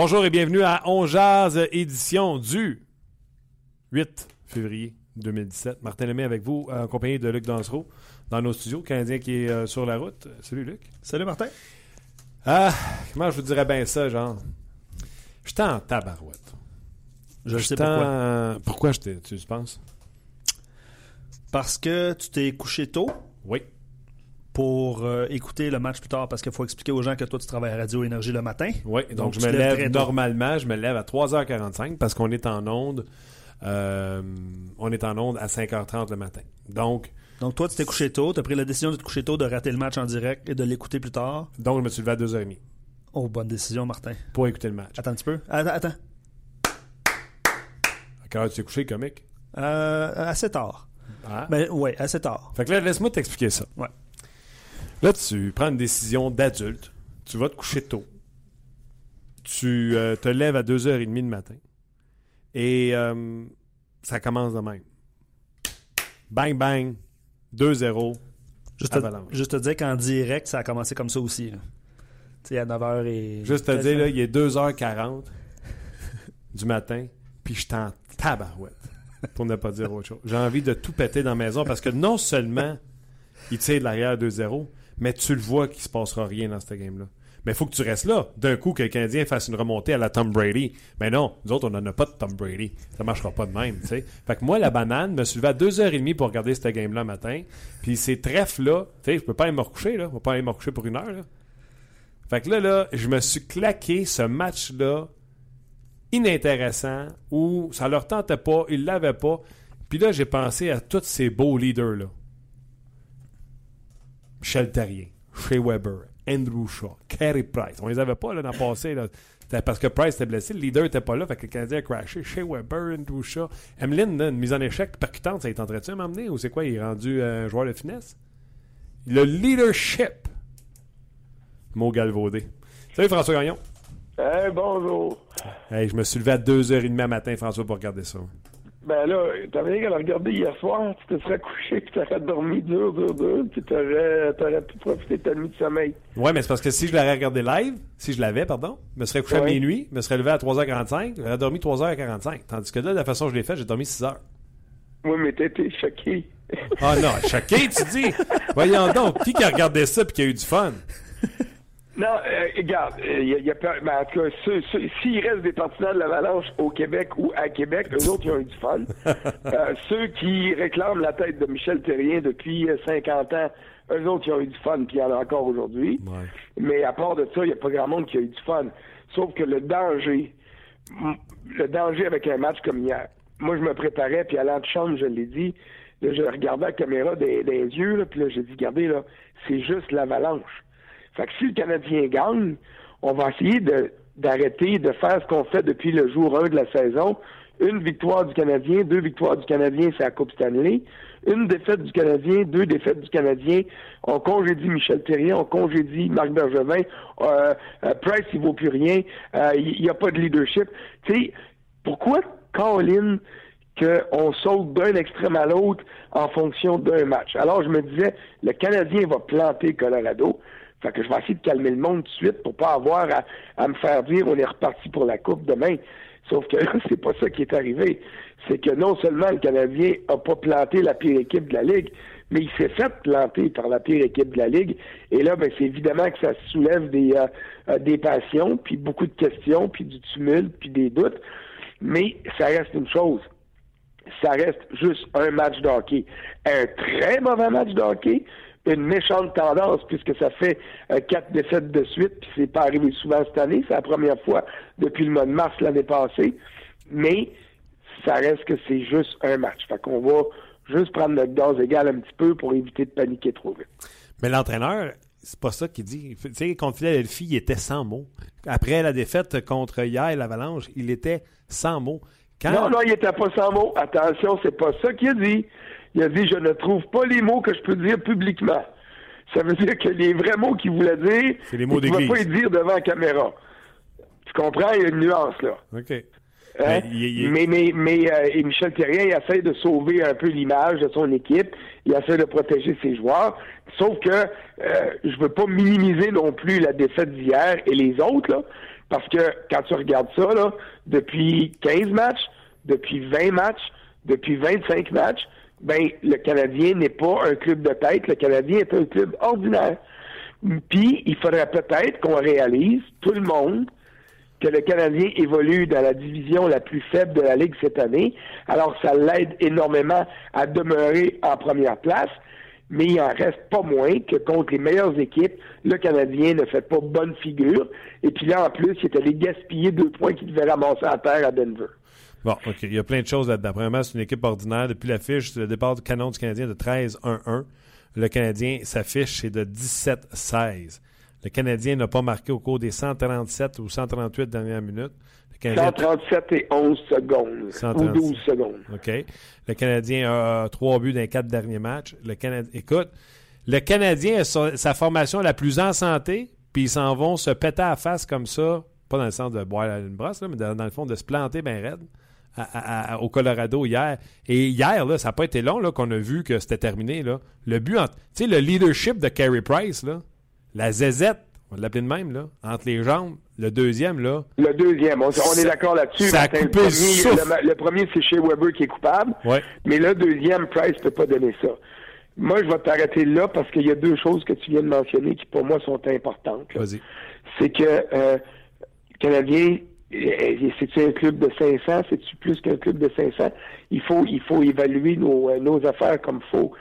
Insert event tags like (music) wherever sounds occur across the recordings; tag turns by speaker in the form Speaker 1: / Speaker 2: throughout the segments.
Speaker 1: Bonjour et bienvenue à On Jazz, édition du 8 février 2017. Martin Lemay avec vous, en compagnie de Luc Dansereau, dans nos studios. Canadien qui est euh, sur la route. Salut Luc.
Speaker 2: Salut Martin.
Speaker 1: Ah, comment je vous dirais bien ça, genre? J'étais en tabarouette.
Speaker 2: Je sais
Speaker 1: J'étais
Speaker 2: pourquoi.
Speaker 1: Pourquoi tu penses?
Speaker 2: Parce que tu t'es couché tôt?
Speaker 1: Oui.
Speaker 2: Pour euh, écouter le match plus tard parce qu'il faut expliquer aux gens que toi tu travailles à Radio Énergie le matin.
Speaker 1: Oui, donc,
Speaker 2: Donc,
Speaker 1: je me lève normalement, je me lève à 3h45 parce qu'on est en onde. euh, on est en onde à 5h30 le matin. Donc,
Speaker 2: Donc toi tu t'es couché tôt, tu as pris la décision de te coucher tôt, de rater le match en direct et de l'écouter plus tard.
Speaker 1: donc je me suis levé à 2h30
Speaker 2: Oh, bonne décision Martin.
Speaker 1: pour écouter le match.
Speaker 2: Attends un petit peu. Attends, attends.
Speaker 1: À quelle heure tu t'es couché, comique?
Speaker 2: Euh, assez tard.
Speaker 1: Ah.
Speaker 2: Mais ouais, assez tard.
Speaker 1: Fait que là, laisse-moi t'expliquer ça.
Speaker 2: Ouais.
Speaker 1: Là, tu prends une décision d'adulte. Tu vas te coucher tôt. Tu euh, te lèves à 2h30 le matin. Et euh, ça commence de même. Bang, bang. 2-0.
Speaker 2: Juste juste te dire qu'en direct, ça a commencé comme ça aussi. Tu sais, à 9h et...
Speaker 1: Juste te dire, là, il est 2h40 du matin, puis je t'en tabarouette. Pour ne pas dire autre chose. J'ai envie de tout péter dans la maison parce que non seulement il tire de l'arrière 2-0, mais tu le vois qu'il se passera rien dans cette game-là. Mais il faut que tu restes là. D'un coup, que le Canadien fasse une remontée à la Tom Brady. Mais non, nous autres, on n'en a pas de Tom Brady. Ça marchera pas de même, tu sais. Fait que moi, la banane, me suis levé à 2h30 pour regarder cette game-là matin. Puis ces trèfles-là, tu sais, je peux pas aller me recoucher, là. Je peux pas aller me recoucher pour une heure, là. Fait que là, là, je me suis claqué ce match-là inintéressant où ça leur tentait pas, ils l'avaient pas. Puis là, j'ai pensé à tous ces beaux leaders-là. Michel Terrien, Shea Weber, Andrew Shaw, Carey Price. On les avait pas là, dans le passé. Là. C'était parce que Price était blessé, le leader était pas là, fait que le Canadien a crashé. Shea Weber, Andrew Shaw. Emeline, une mise en échec percutante, ça y tenterait-tu à m'emmener ou c'est quoi, il est rendu euh, un joueur de finesse? Le leadership. Mot galvaudé. Salut François Gagnon.
Speaker 3: Hey, bonjour.
Speaker 1: Hey, je me suis levé à 2h30 matin, François, pour regarder ça.
Speaker 3: Ben là, t'avais rien qu'à le regarder hier soir, tu te serais couché, puis t'aurais dormi dur, dur, dur, puis t'aurais, t'aurais pu profiter de ta nuit de sommeil.
Speaker 1: Ouais, mais c'est parce que si je l'avais regardé live, si je l'avais, pardon, je me serais couché à minuit, je me serais levé à 3h45, j'aurais dormi 3h45. Tandis que là, de la façon dont je l'ai fait, j'ai dormi 6h.
Speaker 3: Oui, mais t'étais choqué.
Speaker 1: Ah non, choqué, tu dis? (laughs) Voyons donc, qui qui a regardé ça et qui a eu du fun?
Speaker 3: Non, euh, regarde, il y a, y a pas- ben, en tout cas, ceux- ceux- s'il reste des partisans de l'Avalanche au Québec ou à Québec, eux autres, ils ont eu du fun. (laughs) Euh, ceux qui réclament la tête de Michel Terrien depuis euh, 50 ans, eux autres, ils ont eu du fun, puis il y en a encore aujourd'hui.
Speaker 1: Ouais.
Speaker 3: Mais à part de ça, il n'y a pas grand monde qui a eu du fun. Sauf que le danger, le danger avec un match comme hier, moi, je me préparais, puis à l'antichambre, je l'ai dit, là, je regardais la caméra des, des yeux, là, puis là, j'ai dit, regardez, là, c'est juste l'avalanche. Fait que si le Canadien gagne, on va essayer de- d'arrêter de faire ce qu'on fait depuis le jour 1 de la saison. Une victoire du Canadien, deux victoires du Canadien, c'est la Coupe Stanley. Une défaite du Canadien, deux défaites du Canadien. On congédie Michel Terrien, on congédie Marc Bergevin. Euh, euh, Price, il vaut plus rien. Euh, Il n'y a pas de leadership. Tu sais, pourquoi Colin qu'on saute d'un extrême à l'autre en fonction d'un match? Alors, je me disais, le Canadien va planter Colorado. Fait que je vais essayer de calmer le monde tout de suite pour pas avoir à, à me faire dire on est reparti pour la Coupe demain. Sauf que (laughs) c'est pas ça qui est arrivé. c'est que non seulement le Canadien n'a pas planté la pire équipe de la Ligue, mais il s'est fait planter par la pire équipe de la Ligue. Et là, ben, c'est évidemment que ça soulève des, euh, euh, des passions, puis beaucoup de questions, puis du tumulte, puis des doutes. Mais ça reste une chose. Ça reste juste un match de hockey. Un très mauvais match de hockey, une méchante tendance puisque ça fait euh, quatre défaites de suite, puis c'est pas arrivé souvent cette année. C'est la première fois depuis le mois de mars l'année passée. Mais ça reste que c'est juste un match. Fait qu'on va juste prendre notre gaz égal un petit peu pour éviter de paniquer trop vite.
Speaker 1: Mais l'entraîneur, c'est pas ça qu'il dit. Tu sais, contre Philadelphie, il était sans mots. Après la défaite contre hier, l'Avalanche, il était sans mots.
Speaker 3: Non, non, il était pas sans mots. Attention, c'est pas ça qu'il a dit. Il a dit Je ne trouve pas les mots que je peux dire publiquement. Ça veut dire que les vrais mots qu'il voulait dire,
Speaker 1: les mots
Speaker 3: il ne pas les dire devant la caméra. Tu comprends? Il y a une nuance là.
Speaker 1: OK.
Speaker 3: Hein? Mais, mais, mais euh, Michel Thérien, il essaie de sauver un peu l'image de son équipe. Il essaie de protéger ses joueurs. Sauf que euh, je veux pas minimiser non plus la défaite d'hier et les autres, là, parce que quand tu regardes ça, là, depuis 15 matchs, depuis 20 matchs, depuis 25 matchs, ben le Canadien n'est pas un club de tête. Le Canadien est un club ordinaire. Puis, il faudrait peut-être qu'on réalise, tout le monde, que le Canadien évolue dans la division la plus faible de la Ligue cette année. Alors, ça l'aide énormément à demeurer en première place, mais il en reste pas moins que contre les meilleures équipes, le Canadien ne fait pas bonne figure. Et puis là, en plus, il est allé gaspiller deux points qu'il devait ramasser à terre à Denver.
Speaker 1: Bon, OK. Il y a plein de choses là-dedans. Premièrement, c'est une équipe ordinaire. Depuis l'affiche, le départ du canon du Canadien de 13-1-1. Le Canadien s'affiche, c'est de 17-16. Le Canadien n'a pas marqué au cours des 137 ou 138 dernières minutes.
Speaker 3: 137 et 11 secondes. Ou 12 secondes.
Speaker 1: OK. Le Canadien a trois buts dans les quatre derniers matchs. Le Canadien, écoute, le Canadien a sa formation la plus en santé, puis ils s'en vont se péter à la face comme ça, pas dans le sens de boire une brosse, mais dans, le fond de se planter bien raide. Au Colorado hier. Et hier, là, ça n'a pas été long qu'on a vu que c'était terminé. Là. Le but, tu sais, le leadership de Carey Price, là, la zézette, on va l'appeler de même, là, entre les jambes. Le deuxième, là.
Speaker 3: Le deuxième, on, est d'accord là-dessus.
Speaker 1: Ça a
Speaker 3: le,
Speaker 1: coupé
Speaker 3: premier, le, premier, c'est chez Weber qui est coupable.
Speaker 1: Ouais.
Speaker 3: Mais le deuxième, Price ne peut pas donner ça. Moi, je vais t'arrêter là parce qu'il y a deux choses que tu viens de mentionner qui, pour moi, sont importantes.
Speaker 1: Vas-y.
Speaker 3: C'est que euh, Canadien, c'est-tu un club de 500? C'est-tu plus qu'un club de 500? Il faut, il faut évaluer nos, euh, nos affaires comme il faut.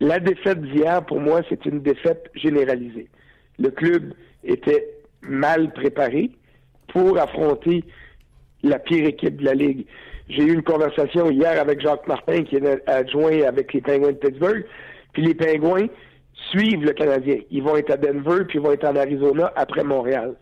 Speaker 3: La défaite d'hier, pour moi, c'est une défaite généralisée. Le club était mal préparé pour affronter la pire équipe de la Ligue. J'ai eu une conversation hier avec Jacques Martin, qui est adjoint avec les Penguins de Pittsburgh. Puis les Penguins suivent le Canadien. Ils vont être à Denver, puis ils vont être en Arizona après Montréal.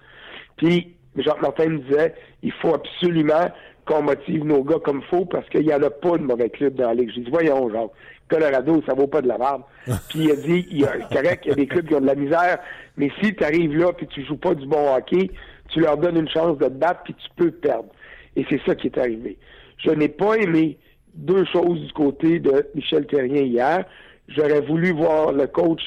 Speaker 3: Puis Jacques Martin me disait, il faut absolument qu'on motive nos gars comme faut parce qu'il n'y en a pas de mauvais club dans la Ligue. J'ai dit, voyons, Jacques, Colorado, ça vaut pas de la merde. (laughs) puis il a dit, il y a, correct, il y a des clubs qui ont de la misère, mais si tu arrives là puis tu joues pas du bon hockey, tu leur donnes une chance de te battre puis tu peux perdre. Et c'est ça qui est arrivé. Je n'ai pas aimé deux choses du côté de Michel Terrien hier. J'aurais voulu voir le coach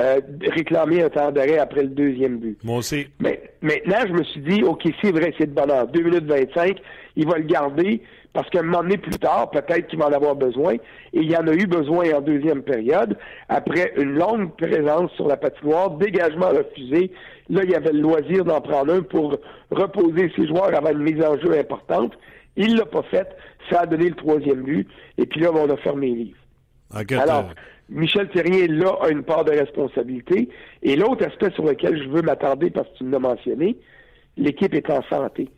Speaker 3: euh, réclamer un temps d'arrêt après le deuxième but.
Speaker 1: Moi aussi.
Speaker 3: Mais maintenant, je me suis dit, OK, c'est vrai, c'est de bonheur. 2 minutes 25, il va le garder parce qu'un moment donné plus tard, peut-être qu'il va en avoir besoin. Et il y en a eu besoin en deuxième période, après une longue présence sur la patinoire, dégagement refusé. Là, il y avait le loisir d'en prendre un pour reposer ses joueurs avant une mise en jeu importante. Il l'a pas fait. Ça a donné le troisième but. Et puis là, on a fermé les livres. Alors, Michel Thérien, là, a une part de responsabilité. Et l'autre aspect sur lequel je veux m'attarder, parce que tu l'as mentionné, l'équipe est en santé.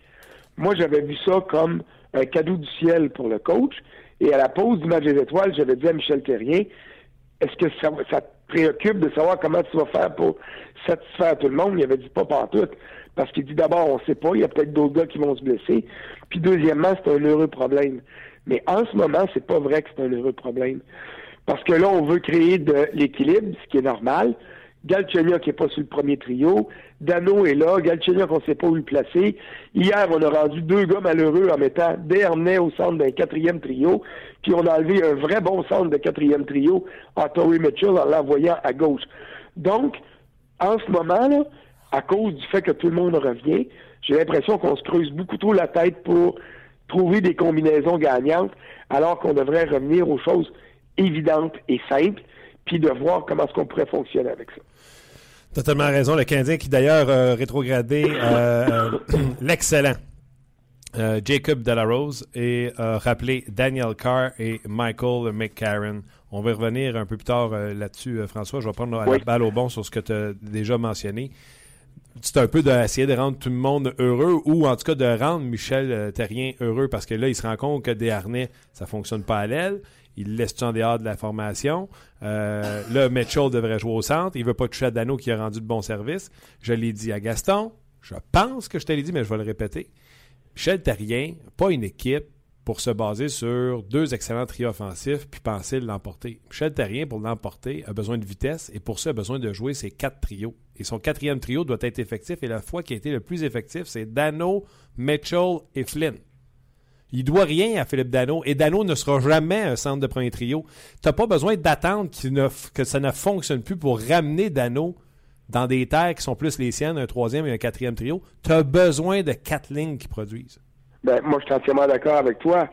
Speaker 3: Moi, j'avais vu ça comme un cadeau du ciel pour le coach. Et à la pause du match des étoiles, j'avais dit à Michel Terrien, est-ce que ça, te préoccupe de savoir comment tu vas faire pour satisfaire tout le monde? Il avait dit pas partout. Parce qu'il dit d'abord, on sait pas, il y a peut-être d'autres gars qui vont se blesser. Puis deuxièmement, c'est un heureux problème. Mais en ce moment, c'est pas vrai que c'est un heureux problème. Parce que là, on veut créer de l'équilibre, ce qui est normal. Galchenyuk n'est pas sur le premier trio. Dano est là. Galchenyuk, on ne sait pas où le placer. Hier, on a rendu deux gars malheureux en mettant Dernay au centre d'un quatrième trio. Puis on a enlevé un vrai bon centre de quatrième trio en Tory Mitchell en l'envoyant à gauche. Donc, en ce moment, là, à cause du fait que tout le monde revient, j'ai l'impression qu'on se creuse beaucoup trop la tête pour trouver des combinaisons gagnantes, alors qu'on devrait revenir aux choses évidentes et simples, puis de voir comment est-ce qu'on pourrait fonctionner avec ça.
Speaker 1: Totalement raison. Le Canadien qui d'ailleurs a rétrogradé euh, (coughs) l'excellent euh, Jacob Delarose et rappelé Daniel Carr et Michael McCarron. On va revenir un peu plus tard euh, là-dessus, François. Je vais prendre la balle au bon sur ce que tu as déjà mentionné. C'est un peu d'essayer de, rendre tout le monde heureux ou en tout cas de rendre Michel Terrien heureux parce que là, il se rend compte que des harnais, ça fonctionne pas à l'aile il laisse en dehors de la formation? Euh, là, Mitchell devrait jouer au centre. Il veut pas toucher à Dano qui a rendu de bons services. Je l'ai dit à Gaston. Je pense que je te l'ai dit, mais je vais le répéter. Michel Terrien, pas une équipe pour se baser sur deux excellents trios offensifs puis penser l'emporter. Michel Terrien, pour l'emporter, a besoin de vitesse et pour ça, a besoin de jouer ses quatre trios. Et son quatrième trio doit être effectif et la fois qui a été le plus effectif, c'est Dano, Mitchell et Flynn. Il doit rien à Philippe Dano et Dano ne sera jamais un centre de premier trio. Tu n'as pas besoin d'attendre que ça ne fonctionne plus pour ramener Dano dans des terres qui sont plus les siennes, un troisième et un quatrième trio. Tu besoin de quatre lignes qui produisent.
Speaker 3: Ben, moi, je suis entièrement d'accord avec toi.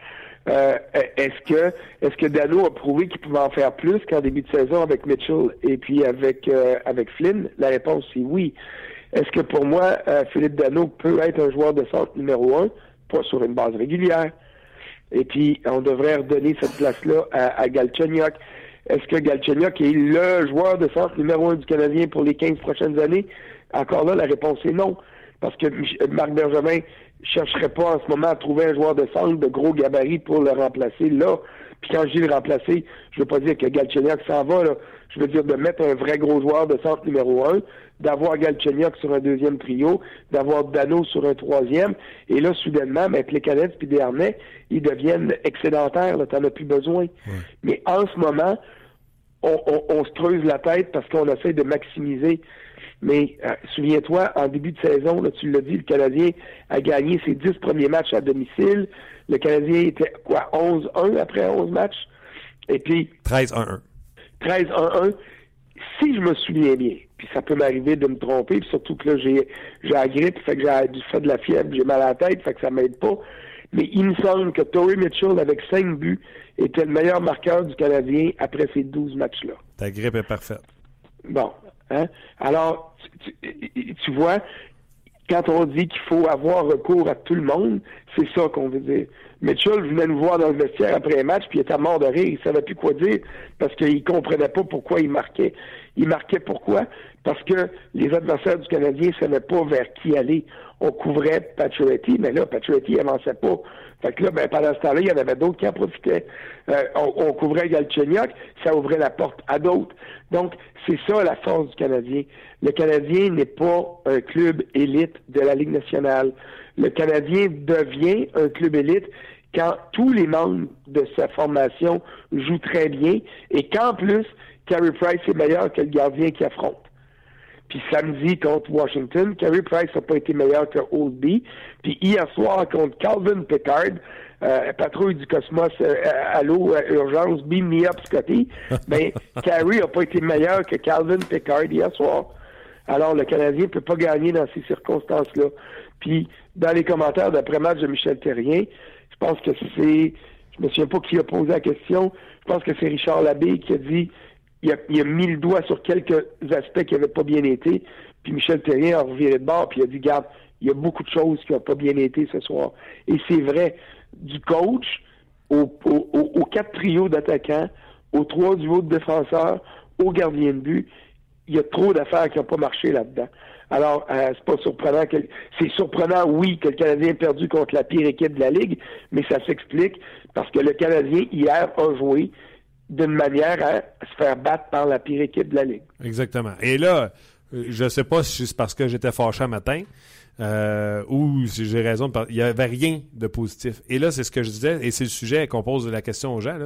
Speaker 3: Euh, est-ce que est-ce que Dano a prouvé qu'il pouvait en faire plus qu'en début de saison avec Mitchell et puis avec euh, avec Flynn? La réponse c'est oui. Est-ce que pour moi, euh, Philippe Dano peut être un joueur de centre numéro un? pas sur une base régulière. Et puis, on devrait redonner cette place-là à, à Galchenyuk. Est-ce que Galchenyuk est le joueur de centre numéro un du Canadien pour les 15 prochaines années? Encore là, la réponse est non. Parce que Marc Bergevin chercherait pas en ce moment à trouver un joueur de centre de gros gabarit pour le remplacer là. Puis quand je dis le remplacer, je veux pas dire que Galchenyuk s'en va, là. Je veux dire de mettre un vrai gros joueur de centre numéro un, d'avoir Galchenyuk sur un deuxième trio, d'avoir Dano sur un troisième, et là, soudainement, les canettes puis des harnais, ils deviennent excédentaires, tu n'en as plus besoin. Mais en ce moment, on, se creuse la tête parce qu'on essaie de maximiser. Mais euh, souviens-toi, en début de saison, là, tu l'as dit, le Canadien a gagné ses dix premiers matchs à domicile. Le Canadien était quoi, 11-1 après 11 matchs? Et puis...
Speaker 1: 13-1-1.
Speaker 3: 13-1-1. Si je me souviens bien, puis ça peut m'arriver de me tromper, puis surtout que là, j'ai, j'ai la grippe, fait que j'ai fait de la fièvre, j'ai mal à la tête, fait que ça m'aide pas. Mais il me semble que Tory Mitchell, avec cinq buts, était le meilleur marqueur du Canadien après ces 12 matchs-là.
Speaker 1: Ta grippe est parfaite.
Speaker 3: Bon. Hein? Alors, tu, vois, quand on dit qu'il faut avoir recours à tout le monde, c'est ça qu'on veut dire. Mitchell venait nous voir dans le vestiaire après un match, puis il était mort de rire, il savait plus quoi dire, parce qu'il comprenait pas pourquoi il marquait. Il marquait pourquoi? Parce que les adversaires du Canadien savaient pas vers qui aller. On couvrait Pacioretty, mais là, Pacioretty avançait pas. Fait que là, ben, pendant ce temps-là, il y en avait d'autres qui en profitaient. Euh, on, couvrait Galchenyuk, ça ouvrait la porte à d'autres. Donc, c'est ça la force du Canadien. Le Canadien n'est pas un club élite de la Ligue nationale. Le Canadien devient un club élite quand tous les membres de sa formation jouent très bien et qu'en plus, Carey Price est meilleur que le gardien qui affronte. Puis samedi contre Washington, Carey Price n'a pas été meilleur que Oldby. Puis hier soir contre Calvin Pickard, euh, patrouille du Cosmos, euh, allô, euh, urgence, beam me up, Scotty. (laughs) Ben, Carey n'a pas été meilleur que Calvin Pickard hier soir. Alors, le Canadien ne peut pas gagner dans ces circonstances-là. Puis, dans les commentaires d'après-match de Michel Terrien, je pense que c'est, je me souviens pas qui a posé la question, je pense que c'est Richard Labbé qui a dit il a, mis le doigt sur quelques aspects qui n'avaient pas bien été. Puis Michel Terrien a reviré de bord, puis il a dit, garde, il y a beaucoup de choses qui n'ont pas bien été ce soir. Et c'est vrai, du coach aux, quatre trios d'attaquants, aux trois duos de défenseurs, aux gardiens de but, il y a trop d'affaires qui n'ont pas marché là-dedans. Alors, euh, c'est pas surprenant que c'est surprenant, oui, que le Canadien ait perdu contre la pire équipe de la Ligue, mais ça s'explique parce que le Canadien, hier, a joué d'une manière à se faire battre par la pire équipe de la Ligue.
Speaker 1: Exactement. Et là, je ne sais pas si c'est parce que j'étais fâché un matin euh, ou si j'ai raison. Il n'y avait rien de positif. Et là, c'est ce que je disais, et c'est le sujet qu'on pose la question aux gens.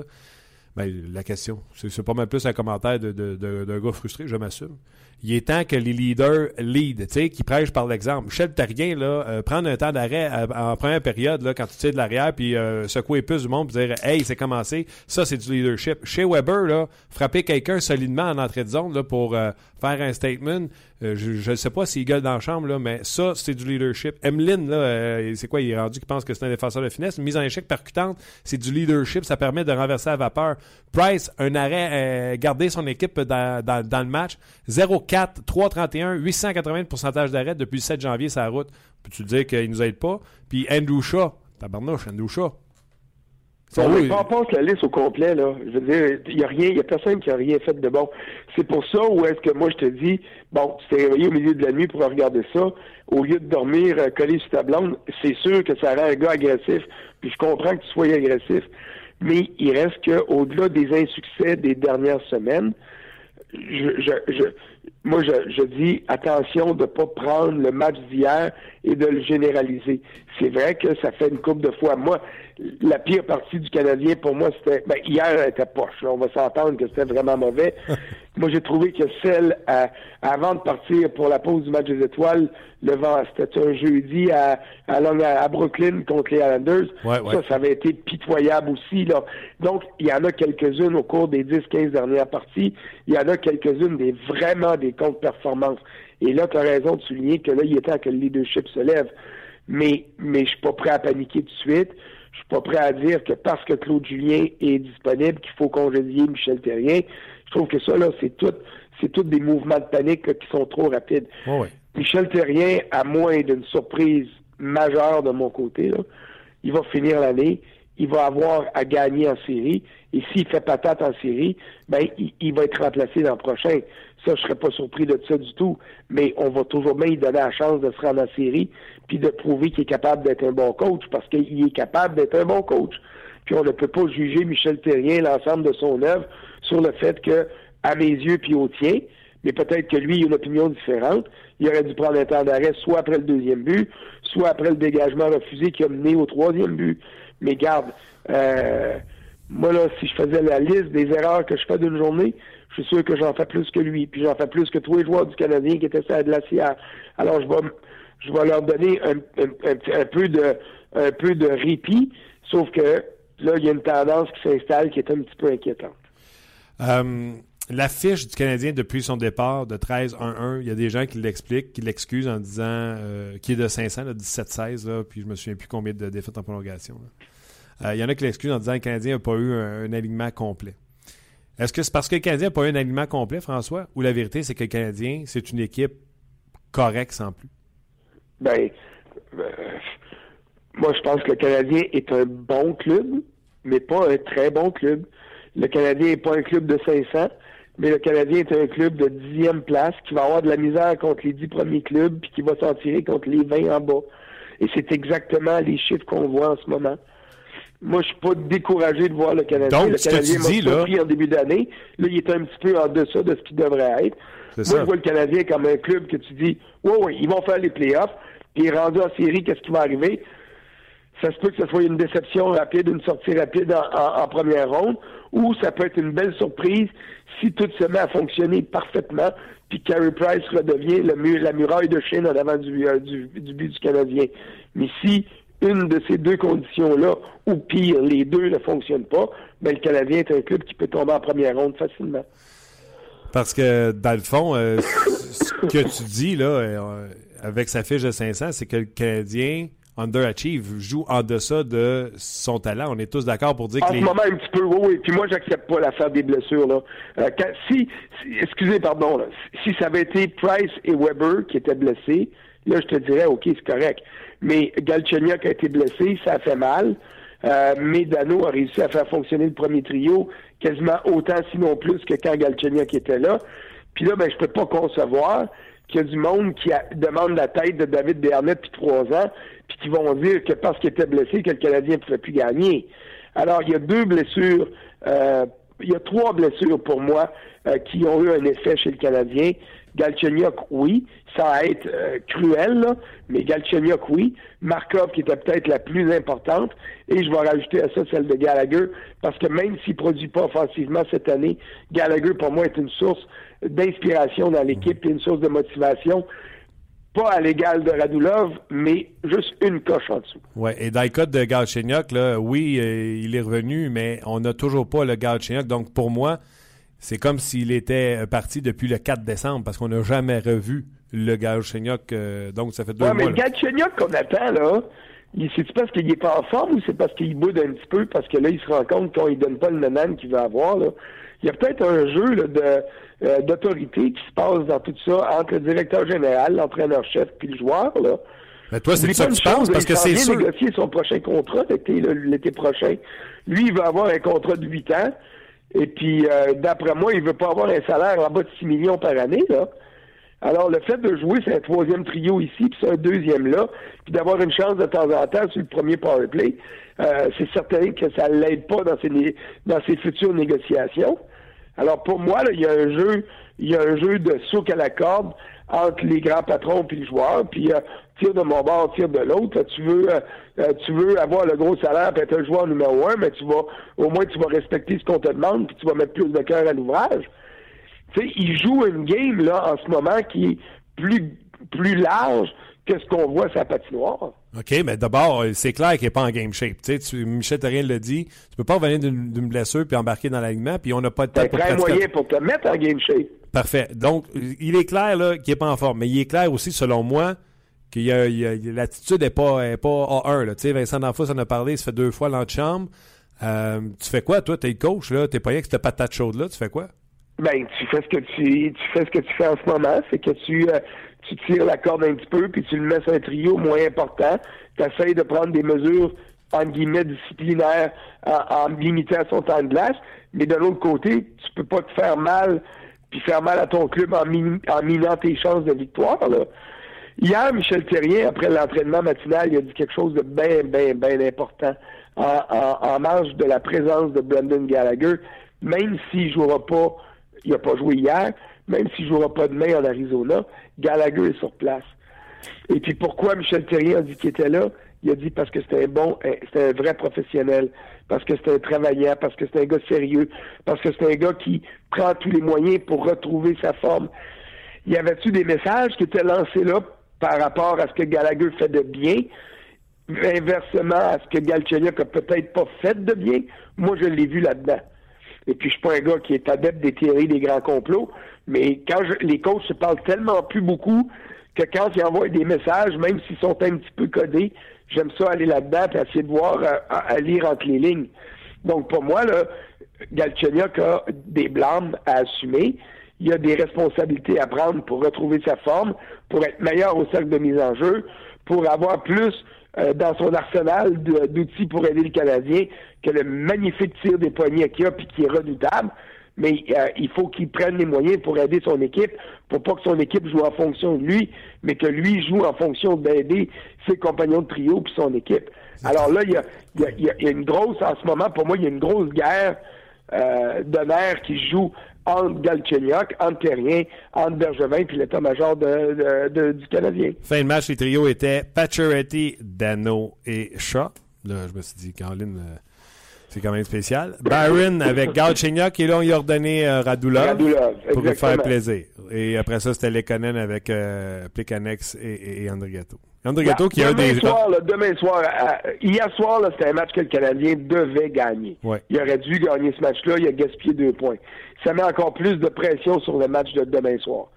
Speaker 1: Ben, la question. C'est pas mal plus un commentaire d'un de, de, gars frustré, je m'assume. Il est temps que les leaders lead, qui prêchent par l'exemple. Michel Terrien, là, euh, prendre un temps d'arrêt à- en première période, là, quand tu tires de l'arrière, puis euh, secouer plus du monde, puis dire Hey, c'est commencé, ça, c'est du leadership. Chez Weber, là, frapper quelqu'un solidement en entrée de zone là, pour euh, faire un statement, euh, je ne sais pas s'il gueule dans la chambre, là, mais ça, c'est du leadership. Emeline, là, euh, c'est quoi, il est rendu qu'il pense que c'est un défenseur de finesse. Une mise en échec percutante, c'est du leadership, ça permet de renverser la vapeur. Price, un arrêt, euh, garder son équipe dans, dans- dans le match. 0-4, 3-31, 880 de pourcentage d'arrêt depuis le 7 janvier, sa route. Peux-tu dire qu'il nous aide pas? Puis Andrew Shaw, tabarnouche, Andrew Shaw.
Speaker 3: On
Speaker 1: Oui.
Speaker 3: pas passe la liste au complet, là. Je veux dire, il n'y a rien, il a personne qui a rien fait de bon. C'est pour ça où est-ce que moi je te dis, bon, tu t'es réveillé au milieu de la nuit pour regarder ça, au lieu de dormir euh, collé sur ta blonde, c'est sûr que ça rend un gars agressif, puis je comprends que tu sois agressif. Mais il reste que au-delà des insuccès des dernières semaines, je, je, je- moi, je, je dis attention de ne pas prendre le match d'hier et de le généraliser. C'est vrai que ça fait une couple de fois. Moi, la pire partie du Canadien, pour moi, c'était. Ben, hier, elle était poche. là. On va s'entendre que c'était vraiment mauvais. (laughs) moi, j'ai trouvé que celle à- avant de partir pour la pause du match des étoiles, le vent, c'était un jeudi à, à, à Brooklyn contre les Islanders.
Speaker 1: Ouais, ouais.
Speaker 3: Ça, ça avait été pitoyable aussi. Là. Donc, il y en a quelques-unes au cours des 10-15 dernières parties. Il y en a quelques-unes des vraiment des contre-performances. Et là, tu as raison de souligner que là, il est temps que le leadership se lève. Mais, mais je suis pas prêt à paniquer tout de suite. Je suis pas prêt à dire que parce que Claude Julien est disponible, qu'il faut congédier Michel Terrien. Je trouve que ça, là, c'est tout, c'est tout des mouvements de panique là, qui sont trop rapides.
Speaker 1: Ouais.
Speaker 3: Michel Terrien, à moins d'une surprise majeure de mon côté, là, il va finir l'année, il va avoir à gagner en série, et s'il fait patate en série, ben il, il va être remplacé l'an prochain. Ça, je serais pas surpris de ça du tout, mais on va toujours bien lui donner la chance de se rendre en série, puis de prouver qu'il est capable d'être un bon coach, parce qu'il est capable d'être un bon coach. Puis on ne peut pas juger Michel Terrien, l'ensemble de son œuvre, sur le fait que, à mes yeux, puis au tien, mais peut-être que lui, il a une opinion différente. Il aurait dû prendre un temps d'arrêt soit après le deuxième but, soit après le dégagement refusé qui a mené au troisième but. Mais garde, euh, moi là, si je faisais la liste des erreurs que je fais d'une journée, je suis sûr que j'en fais plus que lui, puis j'en fais plus que tous les joueurs du Canadien qui étaient sur la glacière. Alors je vais, je vais leur donner un, peu de, un peu de répit, sauf que là, il y a une tendance qui s'installe qui est un petit peu inquiétante.
Speaker 1: Euh, L'affiche du Canadien depuis son départ de 13-1-1, il y a des gens qui l'expliquent, qui l'excusent en disant euh, qu'il est de 500, là, 17-16, là, puis je me souviens plus combien de défaites en prolongation. Euh, il y en a qui l'excusent en disant que le Canadien n'a pas eu un alignement complet. Est-ce que c'est parce que le Canadien n'a pas un alignement complet, François, ou la vérité, c'est que le Canadien, c'est une équipe correcte sans plus?
Speaker 3: Ben, euh, moi, je pense que le Canadien est un bon club, mais pas un très bon club. Le Canadien n'est pas un club de 500, mais le Canadien est un club de dixième place qui va avoir de la misère contre les dix premiers clubs puis qui va s'en tirer contre les 20 en bas. Et c'est exactement les chiffres qu'on voit en ce moment. Moi, je suis pas découragé de voir le Canadien.
Speaker 1: Donc,
Speaker 3: le
Speaker 1: ce que
Speaker 3: Canadien
Speaker 1: tu dis, là-
Speaker 3: en début d'année. Là, il est un petit peu en deçà de ce qu'il devrait être. Moi,
Speaker 1: ça.
Speaker 3: je vois le Canadien comme un club que tu dis, oui, oui, ils vont faire les playoffs, puis rendu en série, qu'est-ce qui va arriver? Ça se peut que ce soit une déception rapide, une sortie rapide en, en- en première ronde, ou ça peut être une belle surprise si tout se met à fonctionner parfaitement, puis Carey Price redevient le la muraille de Chine en avant du, euh, du, du but du Canadien. Mais si une de ces deux conditions-là, ou pire, les deux ne fonctionnent pas, ben le Canadien est un club qui peut tomber en première ronde facilement.
Speaker 1: Parce que, dans le fond, euh, ce que tu dis, là, euh, avec sa fiche de 500, c'est que le Canadien underachieve, joue en deçà de son talent. On est tous d'accord pour dire
Speaker 3: En
Speaker 1: que
Speaker 3: ce
Speaker 1: les...
Speaker 3: moment, un petit peu, oui, oui. Puis moi, j'accepte pas l'affaire des blessures, là. Euh, quand- si, si- excusez, pardon, là. Si ça avait été Price et Weber qui étaient blessés, là, je te dirais, OK, c'est correct. Mais Galchenyuk a été blessé, ça a fait mal. Euh, mais Dano a réussi à faire fonctionner le premier trio quasiment autant, sinon plus, que quand Galchenyuk était là. Puis là, ben, je peux pas concevoir qu'il y a du monde qui demande la tête de David Bernet depuis trois ans, puis qui vont dire que parce qu'il était blessé, que le Canadien ne pouvait plus gagner. Alors, il y a deux blessures, euh, il y a trois blessures pour moi euh, qui ont eu un effet chez le Canadien. Galchenyuk, oui, sans être euh, cruel, là, mais Galchenyuk, oui. Markov, qui était peut-être la plus importante. Et je vais rajouter à ça celle de Gallagher, parce que même s'il ne produit pas offensivement cette année, Gallagher, pour moi, est une source d'inspiration dans l'équipe et une source de motivation pas à l'égal de Radulov, mais juste une coche en dessous.
Speaker 1: Oui, et dans le cas de Galchenyuk, là, oui, euh, il est revenu, mais on n'a toujours pas le Galchenyuk. Donc, pour moi, c'est comme s'il était parti depuis le 4 décembre, parce qu'on n'a jamais revu le Galchenyuk. Euh, donc, ça fait deux
Speaker 3: ouais,
Speaker 1: mois.
Speaker 3: mais le Galchenyuk qu'on attend, là, c'est-tu parce qu'il n'est pas en forme ou c'est parce qu'il boude un petit peu, parce que là, il se rend compte qu'on ne donne pas le nanan qu'il veut avoir, là? Il y a peut-être un jeu là, de euh, d'autorité qui se passe dans tout ça entre le directeur général, l'entraîneur-chef puis le joueur. Là.
Speaker 1: Mais toi, c'est ça que tu penses, parce que c'est sûr.
Speaker 3: négocier son prochain contrat l'été prochain. Lui, il va avoir un contrat de 8 ans. Et puis, euh, d'après moi, il veut pas avoir un salaire en bas de 6 millions par année. Là. Alors, le fait de jouer, c'est un troisième trio ici, puis c'est un deuxième là, puis d'avoir une chance de temps en temps sur le premier power play, euh, c'est certain que ça l'aide pas dans ses, dans ses futures négociations. Alors pour moi, il y a un jeu, il y a un jeu de souk à la corde entre les grands patrons et les joueurs, puis euh, tire de mon bord, tire de l'autre. Tu veux, euh, euh, tu veux avoir le gros salaire et être un joueur numéro un, mais tu vas, au moins tu vas respecter ce qu'on te demande, puis tu vas mettre plus de cœur à l'ouvrage. Tu sais, il joue une game là en ce moment qui est plus plus large que ce qu'on voit sa patinoire.
Speaker 1: OK, mais d'abord, c'est clair qu'il n'est pas en game shape. Tu Michel Terrien l'a dit, tu peux pas revenir d'une blessure puis embarquer dans l'alignement, puis on n'a pas de temps
Speaker 3: pour très moyen pour te mettre en game shape.
Speaker 1: Parfait. Donc, il est clair là qu'il n'est pas en forme, mais il est clair aussi, selon moi, que l'attitude n'est pas, est pas A1. Là. Tu sais, Vincent D'Anfos en a parlé, ça fait deux fois l'antichambre. Euh, tu fais quoi, toi? Tu es le coach, là? Tu n'es pas avec cette patate chaude-là. Tu fais quoi?
Speaker 3: Ben, tu fais ce que tu, tu fais ce que tu fais en ce moment, c'est que tu, euh, tu tires la corde un petit peu, puis tu le mets sur un trio moins important. Tu essaies de prendre des mesures, en guillemets, disciplinaires en, limitant son temps de glace. Mais de l'autre côté, tu peux pas te faire mal, puis faire mal à ton club en, minant tes chances de victoire. Là. Hier, Michel Terrien, après l'entraînement matinal, il a dit quelque chose de bien, bien, bien important en, en, marge de la présence de Brendan Gallagher, même s'il jouera pas, il n'a pas joué hier, même s'il jouera pas demain en Arizona, Gallagher est sur place. Et puis pourquoi Michel Terrien a dit qu'il était là? Il a dit parce que c'était un bon, c'était un vrai professionnel, parce que c'était un travaillant, parce que c'est un gars sérieux, parce que c'est un gars qui prend tous les moyens pour retrouver sa forme. Y avait-tu des messages qui étaient lancés là par rapport à ce que Gallagher fait de bien, inversement à ce que Galchenyuk a peut-être pas fait de bien? Moi, je l'ai vu là-dedans. Et puis, je suis pas un gars qui est adepte des théories des grands complots, mais quand les coachs se parlent tellement plus beaucoup que quand ils envoient des messages, même s'ils sont un petit peu codés, j'aime ça aller là-dedans et essayer de voir, euh, à, lire entre les lignes. Donc, pour moi, là, Galchenyuk a des blâmes à assumer. Il a des responsabilités à prendre pour retrouver sa forme, pour être meilleur au cercle de mise en jeu, pour avoir plus euh, dans son arsenal d'outils pour aider le Canadien que le magnifique tir des poignets qu'il a puis qui est redoutable. Mais euh, il faut qu'il prenne les moyens pour aider son équipe, pour pas que son équipe joue en fonction de lui, mais que lui joue en fonction d'aider ses compagnons de trio puis son équipe. Alors là, il y a, une grosse, en ce moment, pour moi, il y a une grosse guerre euh, d'honneur qui joue entre Galchenyuk, entre Terrien, entre Bergevin puis l'état-major de, de, du Canadien.
Speaker 1: Fin de match, les trios étaient Pacioretty, Dano et Shaw. Là, je me suis dit, Caroline, euh, c'est quand même spécial. Byron avec Galchenyuk et là, on y a ordonné euh, Radulov,
Speaker 3: Radulov
Speaker 1: pour lui faire plaisir. Et après ça, c'était Lekonen avec euh, Plekanex et, et, Andrigato. Andrigato qui a des...
Speaker 3: Soir, là, demain soir, hier soir, c'était un match que le Canadien devait gagner.
Speaker 1: Ouais.
Speaker 3: Il aurait dû gagner ce match-là, il a gaspillé deux points ça met encore plus de pression sur le match de demain soir.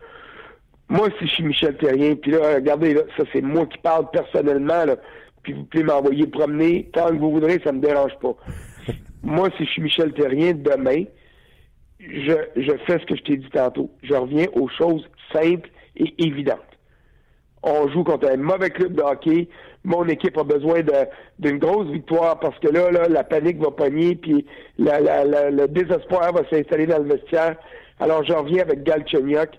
Speaker 3: Moi, si je suis Michel Terrien, puis là, regardez, ça c'est moi qui parle personnellement, là, puis vous pouvez m'envoyer promener tant que vous voudrez, ça me dérange pas. Moi, si je suis Michel Terrien, demain, je, je fais ce que je t'ai dit tantôt. Je reviens aux choses simples et évidentes. On joue contre un mauvais club de hockey mon équipe a besoin d'une grosse victoire parce que là, la panique va pogner, puis le désespoir va s'installer dans le vestiaire. Alors, j'en reviens avec Galchenyuk,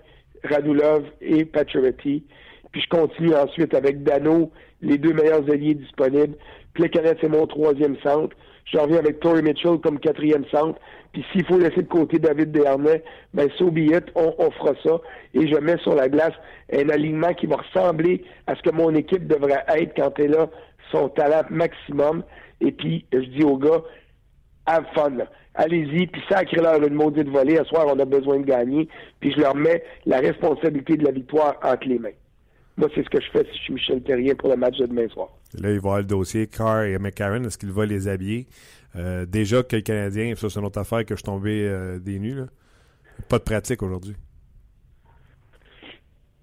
Speaker 3: Radulov et Pacioretty. Puis je continue ensuite avec Dano, les deux meilleurs alliés disponibles. Plekanec, c'est mon troisième centre. Je reviens avec Tory Mitchell comme quatrième centre. Puis s'il faut laisser de côté David Desharnais, ben so be it, on, on, fera ça. Et je mets sur la glace un alignement qui va ressembler à ce que mon équipe devrait être quand elle a son talent maximum. Et puis, je dis aux gars, have fun. Allez-y, puis sacrez-leur une maudite volée. À soir, on a besoin de gagner. Puis je leur mets la responsabilité de la victoire entre les mains. Moi, c'est ce que je fais si je suis Michel Terrien pour le match de demain soir.
Speaker 1: Là, il va avoir le dossier Carr et McCarron. Est-ce qu'il va les habiller? Euh, déjà que le Canadien, ça c'est une autre affaire que je suis tombé euh, des nues. Là. Pas de pratique aujourd'hui.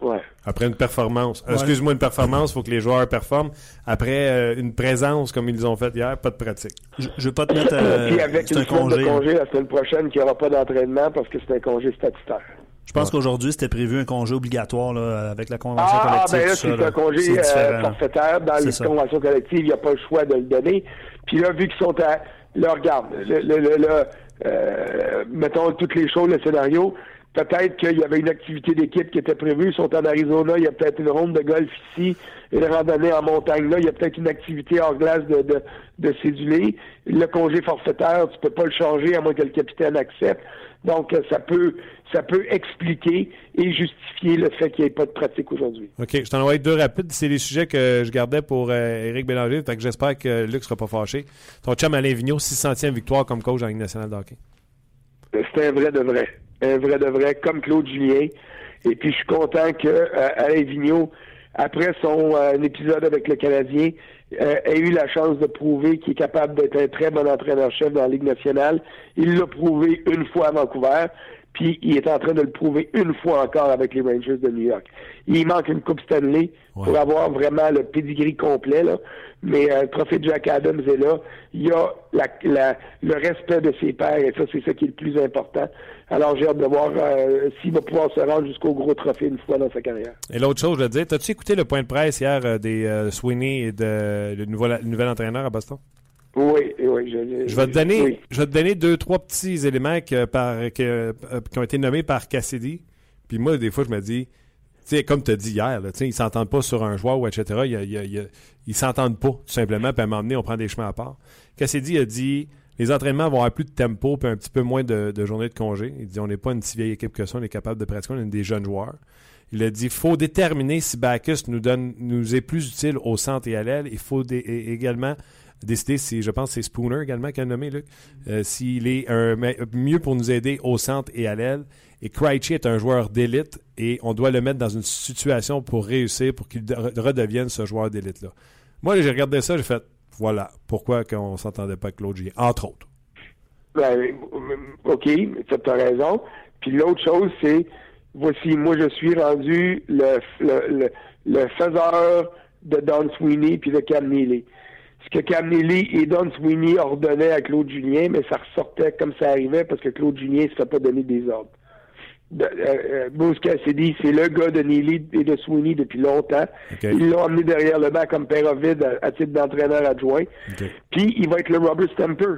Speaker 3: Ouais.
Speaker 1: Après une performance. Ouais. Excuse-moi, une performance, il faut que les joueurs performent. Après euh, une présence comme ils ont fait hier, pas de pratique.
Speaker 2: Je, je veux pas te mettre euh,
Speaker 3: Puis avec une
Speaker 2: un
Speaker 3: semaine
Speaker 2: congé.
Speaker 3: de congé la semaine prochaine, qu'il n'y aura pas d'entraînement parce que c'est un congé statutaire.
Speaker 2: Je pense qu'aujourd'hui, c'était prévu un congé obligatoire là, avec la convention
Speaker 3: Ah,
Speaker 2: collective.
Speaker 3: ben là, c'est un congé euh, forfaitaire. Dans les
Speaker 2: ça.
Speaker 3: conventions collectives, il n'y a pas le choix de le donner. Puis là, vu qu'ils sont à... Là, regarde, le, le, le- le, euh, mettons toutes les choses, le scénario, peut-être qu'il y avait une activité d'équipe qui était prévue. Ils sont en Arizona, il y a peut-être une ronde de golf ici, une randonnée en montagne là, il y a peut-être une activité hors glace de, de, de cédulé. Le congé forfaitaire, tu peux pas le changer à moins que le capitaine accepte. Donc, euh, ça peut ça peut expliquer et justifier le fait qu'il n'y ait pas de pratique aujourd'hui.
Speaker 1: OK, je t'en envoie deux rapides. C'est les sujets que je gardais pour euh, Éric Bélanger. Fait que j'espère que Luc sera pas fâché. Ton chum Alain Vigneault, 600e victoire comme coach en Ligue nationale de hockey.
Speaker 3: C'est un vrai de vrai. Un vrai de vrai, comme Claude Julien. Et puis, je suis content que euh, Alain Vigneault, après son euh, épisode avec le Canadien, euh, ait eu la chance de prouver qu'il est capable d'être un très bon entraîneur-chef dans la Ligue nationale. Il l'a prouvé une fois à Vancouver, puis il est en train de le prouver une fois encore avec les Rangers de New York. Il manque une Coupe Stanley
Speaker 1: Ouais.
Speaker 3: pour avoir vraiment le pedigree complet, là. mais euh, le trophée de Jack Adams est là. Il y a la, la- le respect de ses pairs, et ça, c'est ça qui est le plus important. Alors, j'ai hâte de voir euh, s'il va pouvoir se rendre jusqu'au gros trophée une fois dans sa carrière.
Speaker 1: Et l'autre chose, je veux dire, t'as-tu écouté le point de presse hier euh, des euh, Sweeney et de le nouvel, le nouvel entraîneur à Boston?
Speaker 3: Oui, oui. Je,
Speaker 1: Je vais te donner,
Speaker 3: oui.
Speaker 1: je vais te donner deux, trois petits éléments que par, que, euh, qui ont été nommés par Cassidy. Puis moi, des fois, je me dis, tu sais, comme tu as dit hier, là, ils s'entendent pas sur un joueur ou etc. Il il il ils s'entendent pas, tout simplement. Puis à un moment donné, on prend des chemins à part. Cassidy a dit, les entraînements vont avoir plus de tempo puis un petit peu moins de, de journées de congé. Il dit, on n'est pas une si vieille équipe que ça, on est capable de pratiquer, on est des jeunes joueurs. Il a dit, faut déterminer si Bacchus nous donne, nous est plus utile au centre et à l'aile. Il faut également décider si, je pense, c'est Spooner également qui a nommé, Luc, euh, s'il est un, mieux pour nous aider au centre et à l'aile. Et Krejci est un joueur d'élite et on doit le mettre dans une situation pour réussir, pour qu'il de- redevienne ce joueur d'élite-là. Moi, j'ai regardé ça, j'ai fait, voilà, pourquoi qu'on s'entendait pas avec Claude entre autres.
Speaker 3: Ben, OK, tu as raison. Puis l'autre chose, c'est, voici, moi, je suis rendu le, le, le, le faiseur de Don Sweeney puis de Cam Neely. Ce que Cam Neely et Don Sweeney ordonnaient à Claude Julien, mais ça ressortait comme ça arrivait parce que Claude Julien ne se fait pas donner des ordres. De- euh, euh, Bruce Cassidy, c'est le gars de Neely et de Sweeney depuis longtemps.
Speaker 1: OK.
Speaker 3: Ils l'ont emmené derrière le banc comme père vide à, à titre d'entraîneur adjoint. Puis il va être le Robert Stamper.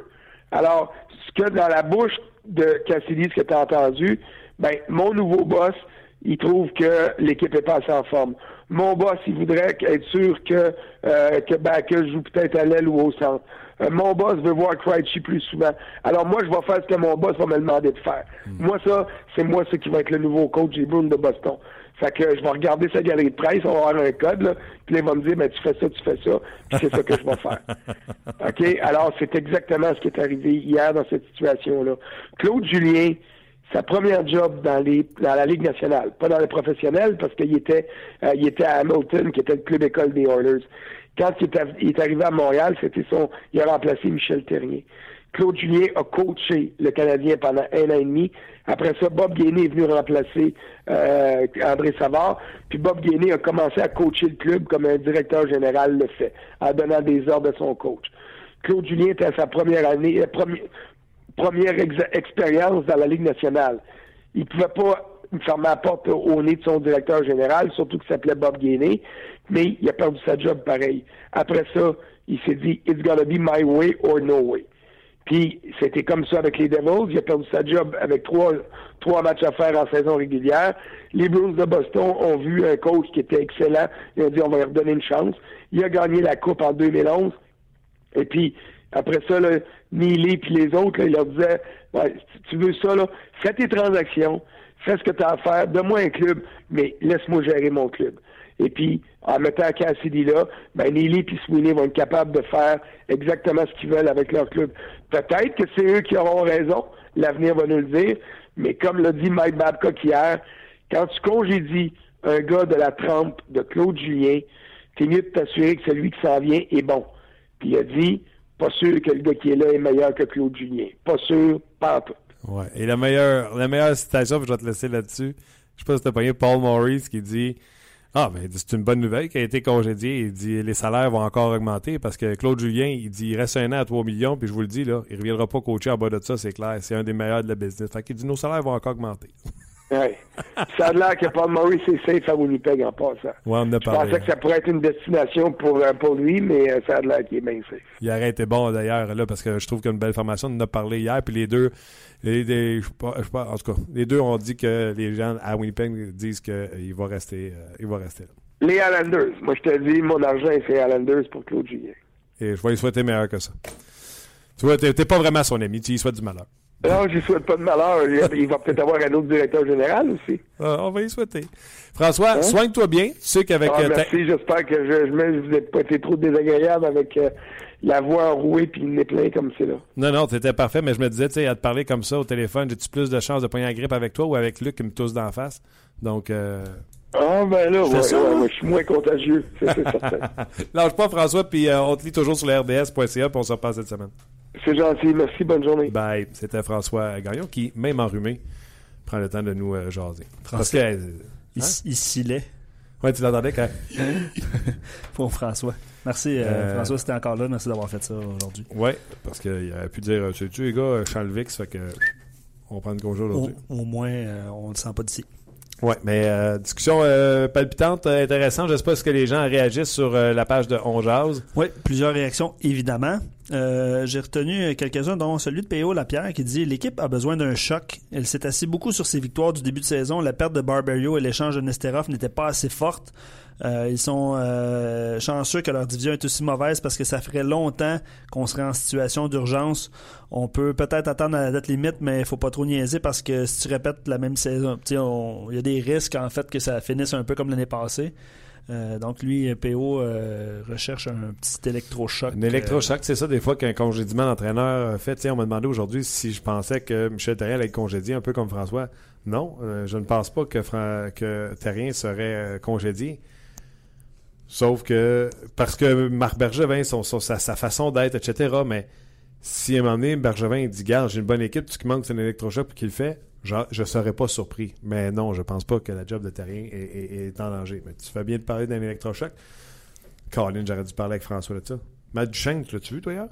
Speaker 3: Alors, ce que dans la bouche de Cassidy, ce que tu as entendu, ben, mon nouveau boss, il trouve que l'équipe est pas assez en forme. Mon boss, il voudrait être sûr que, euh, que Bacchus joue peut-être à l'aile ou au centre. Euh, mon boss veut voir Krejci plus souvent. Alors moi, je vais faire ce que mon boss va me demander de faire. Moi, ça, c'est moi ce qui va être le nouveau coach des Bruins de Boston. Fait que je vais regarder sa galerie de presse, on va avoir un code, là, puis là, il va me dire, ben, tu fais ça, tu fais ça, puis c'est ça que je vais faire. (laughs) OK? Alors, c'est exactement ce qui est arrivé hier dans cette situation-là. Claude Julien, sa première job dans, les, dans la Ligue nationale, pas dans le professionnel, parce qu'il était, euh, il était à Hamilton, qui était le club école des Oilers. Quand il est, arrivé à Montréal, c'était son, il a remplacé Michel Terrier. Claude Julien a coaché le Canadien pendant un an et demi. Après ça, Bob Gainé est venu remplacer euh, André Savard. Puis Bob Gainé a commencé à coacher le club comme un directeur général le fait, en donnant des ordres à son coach. Claude Julien était à sa première année, euh, première ex- expérience dans la Ligue nationale. Il pouvait pas fermer la porte au nez de son directeur général, surtout qu'il s'appelait Bob Gainé, mais il a perdu sa job pareil. Après ça, il s'est dit It's gonna be my way or no way. Puis c'était comme ça avec les Devils. Il a perdu sa job avec trois, trois matchs à faire en saison régulière. Les Bruins de Boston ont vu un coach qui était excellent. Ils ont dit on va lui redonner une chance. Il a gagné la Coupe en 2011. Et puis, Après ça, là, Neely puis les autres, là, ils leur disaient ouais, tu veux ça, là, fais tes transactions, fais ce que tu as à faire, donne-moi un club, mais laisse-moi gérer mon club. Et puis, en mettant Cassidy là, ben Neely et Sweeney vont être capables de faire exactement ce qu'ils veulent avec leur club. Peut-être que c'est eux qui auront raison, l'avenir va nous le dire, mais comme l'a dit Mike Babcock hier, quand tu congédies un gars de la trempe de Claude Julien, t'es mieux de t'assurer que celui qui s'en vient est bon. Puis il a dit, pas sûr que le gars qui est là est meilleur que Claude Julien. Pas sûr, pas tout.
Speaker 1: Ouais. Et la meilleure, la meilleure citation, je vais te laisser là-dessus. Je sais pas si t'as pogné Paul Maurice qui dit Ah, ben c'est une bonne nouvelle qui a été congédié. Il dit les salaires vont encore augmenter parce que Claude Julien, il dit il reste un an à 3 millions, puis je vous le dis, là, il reviendra pas coacher en bas de ça, c'est clair. C'est un des meilleurs de la business. Fait qu'il dit nos salaires vont encore augmenter.
Speaker 3: Ouais. ça a l'air que Paul Maurice est safe à Winnipeg en passant.
Speaker 1: Ouais, on a
Speaker 3: Je pensais que ça pourrait être une destination pour, euh, pour lui, mais euh, ça a l'air qu'il est bien safe.
Speaker 1: Il aurait été bon d'ailleurs là parce que je trouve qu'il y a une belle formation. On en a parlé hier, puis les deux, les, les- je sais pas- je sais pas- en tout cas, les deux ont dit que les gens à Winnipeg disent qu'il va rester, euh, il va rester là.
Speaker 3: Les Islanders. Moi, je te dis, mon argent est fait Islanders pour Claude Julien.
Speaker 1: Et je vais lui souhaiter meilleur que ça. Tu vois, t'es pas vraiment son ami, tu lui souhaites du malheur.
Speaker 3: Non, je ne souhaite pas de malheur. Il va peut-être avoir un autre directeur général aussi.
Speaker 1: Ah, on va y souhaiter. François, soigne-toi bien. Tu sais qu'avec
Speaker 3: Hein? Ah,
Speaker 1: euh, ta-
Speaker 3: merci, j'espère que je, me, vous n'êtes pas été trop désagréable avec euh, la voix enrouée puis le nez plein comme c'est là.
Speaker 1: Non, non, t'étais parfait, mais je me disais, tu sais, à te parler comme ça au téléphone, j'ai-tu plus de chances de pogner la grippe avec toi ou avec Luc qui me tousse d'en face? Donc, euh...
Speaker 3: Ah, ben là, ouais,
Speaker 2: ça,
Speaker 3: ouais,
Speaker 2: hein?
Speaker 3: moi, je suis moins contagieux, c'est c'est certain. (laughs)
Speaker 1: lâche pas François, puis euh, on te lit toujours sur le RDS.ca, puis on se repasse cette semaine.
Speaker 3: C'est gentil, merci, bonne journée.
Speaker 1: Bye. C'était François Gagnon qui, même enrhumé, prend le temps de nous euh, jaser. Parce que,
Speaker 2: François.
Speaker 1: euh,
Speaker 2: Il,
Speaker 1: Hein?
Speaker 2: il scillait
Speaker 1: ouais, tu l'entendais quand? (laughs)
Speaker 2: pour François. Merci, euh,
Speaker 1: Euh,
Speaker 2: François, c'était encore là. Merci d'avoir fait ça aujourd'hui.
Speaker 1: Ouais, parce qu'il aurait pu dire, tu sais-tu, les gars, Charles Vix, fait que on prend une congé
Speaker 2: Au,
Speaker 1: aujourd'hui.
Speaker 2: au moins, euh, on ne le sent pas d'ici.
Speaker 1: Ouais, mais euh, discussion euh, palpitante, euh, intéressante. Je sais pas ce que les gens réagissent sur euh, la page de On Jase.
Speaker 2: Oui, plusieurs réactions, évidemment. Euh, J'ai retenu quelques-uns, dont celui de P.O. Lapierre qui dit L'équipe a besoin d'un choc. Elle s'est assise beaucoup sur ses victoires du début de saison. La perte de Barberio et l'échange de Nesterov n'étaient pas assez fortes. Euh, ils sont euh, chanceux que leur division est aussi mauvaise parce que ça ferait longtemps qu'on serait en situation d'urgence. On peut peut-être attendre à la date limite, mais il faut pas trop niaiser parce que si tu répètes la même saison, il y a des risques en fait que ça finisse un peu comme l'année passée. Euh, donc lui, PO euh, recherche un petit électrochoc.
Speaker 1: Un électrochoc, c'est ça, des fois, qu'un congédiement d'entraîneur fait. Tiens, on m'a demandé aujourd'hui si je pensais que Michel Terrien allait être congédié, un peu comme François. Non, euh, je ne pense pas que, Terrien serait euh, congédié. Sauf que, parce que Marc Bergevin, sa, façon d'être, etc., mais si à un moment donné, Bergevin dit, garde, j'ai une bonne équipe, tu qui manque c'est un électrochoc puis qu'il le fait, je serais pas surpris. Mais non, je pense pas que la job de Terrien est, est- est en danger. Mais tu fais bien de parler d'un électrochoc. Colin, j'aurais dû parler avec François de ça. Matt Duchesne, tu l'as-tu vu, toi, hier?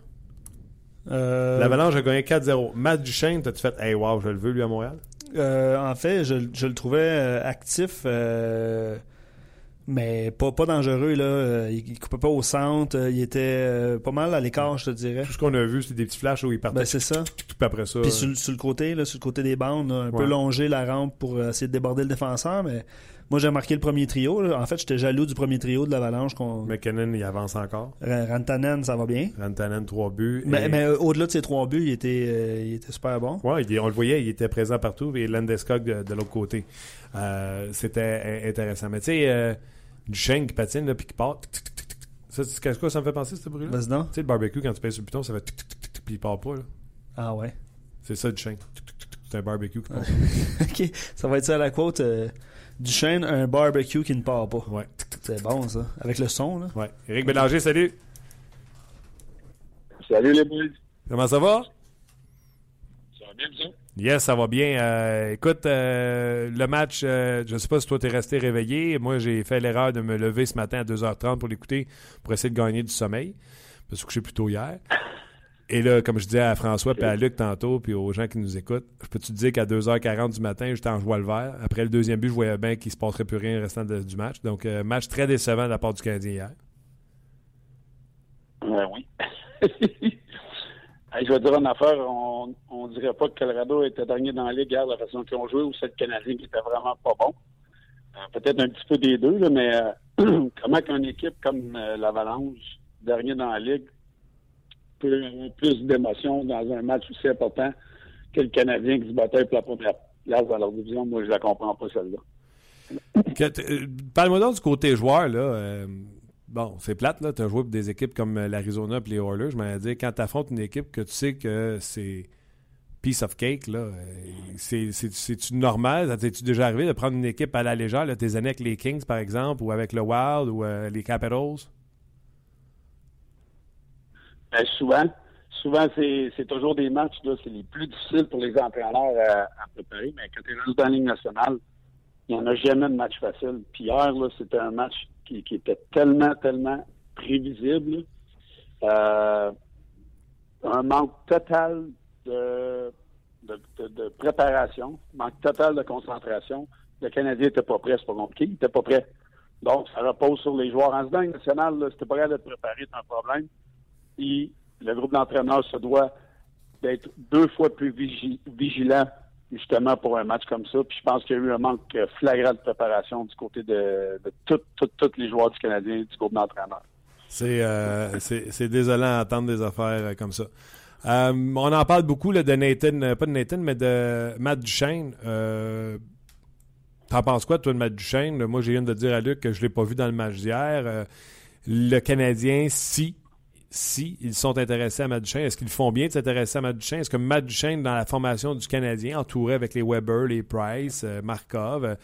Speaker 2: Euh,
Speaker 1: L'Avalanche a gagné 4-0. Matt Duchesne, t'as-tu fait, hey, wow, je le veux, lui, à Montréal?
Speaker 2: euh, en fait, je, je le trouvais euh, actif, euh, mais pas, pas dangereux. Là. Euh, Il, il coupait pas au centre. euh, Il était euh, pas mal à l'écart, je te dirais.
Speaker 1: Tout ce qu'on a vu, c'est des petits flashs où il partait.
Speaker 2: Ben, c'est ça.
Speaker 1: tout après ça.
Speaker 2: Puis sur, le- sur le côté, là, sur le côté des bandes, là, un peu longer la rampe pour essayer de déborder le défenseur, mais moi j'ai marqué le premier trio. là. En fait, j'étais jaloux du premier trio de l'Avalanche. qu'on
Speaker 1: McKinnon, il avance encore.
Speaker 2: Ra- Rantanen, ça va bien.
Speaker 1: Rantanen, 3 buts.
Speaker 2: Mais,
Speaker 1: Et-
Speaker 2: mais, au-delà de ces trois buts, il était, euh, il était super bon.
Speaker 1: Ouais, il- on le voyait, il était présent partout. Et Landeskog de, de l'autre côté. Euh, C'était in- intéressant. Mais tu sais, euh, Duchesne qui patine, là, puis qui part. Ça, tu sais quoi ça me fait penser, ce bruit-là? Tu
Speaker 2: Vas-y donc.
Speaker 1: sais, le barbecue, quand tu pèses sur le bouton, ça fait tic, tic, tic, tic, puis il part pas. là.
Speaker 2: Ah ouais.
Speaker 1: C'est ça, tic, tic. C'est un barbecue qui part.
Speaker 2: ok, ça va être ça la quote. Euh, Duchesne, un barbecue qui ne part pas.
Speaker 1: Ouais.
Speaker 2: C'est bon ça. Avec le son, là.
Speaker 1: Ouais. Éric Bélanger, salut.
Speaker 3: Salut les boys.
Speaker 1: Comment ça va?
Speaker 3: Va bien, ça?
Speaker 1: Yes, ça va bien. Euh, écoute, euh, le match, euh, je sais pas si toi t'es resté réveillé. Moi, j'ai fait l'erreur de me lever ce matin à 2h30 pour l'écouter, pour essayer de gagner du sommeil. Je me suis couché plus tôt hier. Et là, comme je disais à François puis à Luc tantôt, puis aux gens qui nous écoutent, je peux te dire qu'à 2h40 du matin, j'étais en joie le vert. Après le deuxième but, je voyais bien qu'il se passerait plus rien restant de- du match. Donc, match très décevant de la part du Canadien hier.
Speaker 4: Oui. (laughs) Je vais dire une affaire, on, on dirait pas que Colorado était dernier dans la ligue hier, la façon qu'ils ont joué, ou c'est le Canadien qui était vraiment pas bon. Euh, Peut-être un petit peu des deux, mais euh, (clears throat) comment qu'une équipe comme euh, l'Avalanche, dernier dans la ligue, peut avoir plus d'émotion dans un match aussi important que le Canadien qui se battait pour la première place dans leur division? Moi, je la comprends pas, celle-là.
Speaker 1: Euh, parle-moi donc du côté joueur, là. Euh, bon, c'est plate, là. Tu as joué pour des équipes comme l'Arizona et les Oilers. Je m'en dire, quand tu affrontes une équipe que tu sais que c'est piece of cake, là, euh, c'est-tu normal? T'es-tu déjà arrivé de prendre une équipe à la légère, tes années avec les Kings, par exemple, ou avec le Wild, ou les Capitals?
Speaker 4: Ben, souvent. Souvent, c'est toujours des matchs, c'est les plus difficiles pour les entraîneurs à, préparer, mais quand tu es dans la Ligue nationale, il n'y en a jamais de match facile. Puis hier, c'était un match qui, était tellement, tellement prévisible. Euh, un manque total de, de, préparation, manque total de concentration. Le Canadien n'était pas prêt, c'est pas compliqué, il n'était pas prêt. Donc, ça repose sur les joueurs. En ce national, c'était pas prêt d'être préparé, c'est un problème. Et le groupe d'entraîneurs se doit d'être deux fois plus vigilant justement pour un match comme ça. Puis je pense qu'il y a eu un manque flagrant de préparation du côté de, tous les joueurs du Canadien, du groupe d'entraîneurs.
Speaker 1: Euh, c'est désolant d'entendre des affaires euh, comme ça. Euh, on en parle beaucoup de Nathan, pas de Nathan, mais de Matt Duchesne. T'en penses quoi, toi, de Matt Duchesne? Moi, j'ai viens de dire à Luc que je ne l'ai pas vu dans le match d'hier. le Canadien, si si ils sont intéressés à Matt. Est-ce qu'ils font bien de s'intéresser à Matt? Est-ce que Matt dans la formation du Canadien, entouré avec les Weber, les Price, euh, Markov, euh,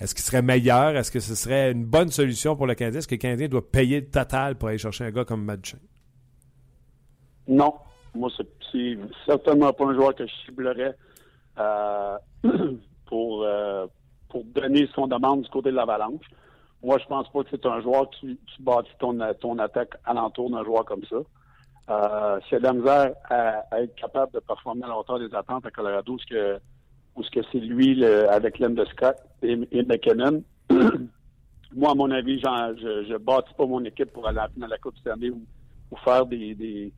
Speaker 1: est-ce qu'il serait meilleur? Est-ce que ce serait une bonne solution pour le Canadien? Est-ce que le Canadien doit payer le total pour aller chercher un gars comme Matt?
Speaker 4: Non. Moi, c'est certainement pas un joueur que je ciblerais euh, (clears throat) pour, pour donner ce demande du côté de l'Avalanche. Moi, je pense pas que c'est un joueur qui, qui bâtit ton, ton attaque alentour d'un joueur comme ça. Euh, c'est de la misère à, être capable de performer à la hauteur des attentes à Colorado, ce ou ce que c'est lui avec l'aime de Scott et, McKinnon. (clears throat) Moi, à mon avis, je, je bâtis pas mon équipe pour aller à la Coupe Stanley ou, ou faire des,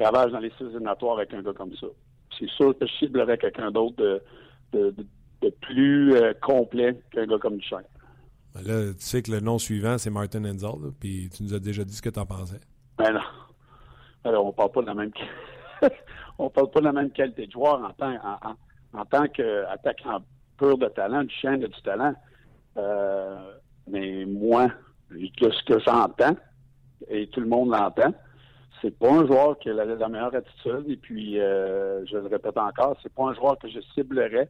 Speaker 4: ravages dans les six éliminatoires avec un gars comme ça. C'est sûr que je ciblerais quelqu'un d'autre de, plus euh, complet qu'un gars comme Duchesne.
Speaker 1: Ben là, tu sais que le nom suivant, c'est Martin Enzel, puis tu nous as déjà dit ce que tu en pensais.
Speaker 4: Ben non. Alors, on parle pas de la même (laughs) on parle pas de la même qualité de joueur en tant, en, en, qu'attaquant pur de talent, du chien de du talent. Euh, mais moi, ce que j'entends, et tout le monde l'entend, c'est pas un joueur qui a la, meilleure attitude. Et puis, euh, je le répète encore, c'est pas un joueur que je ciblerais,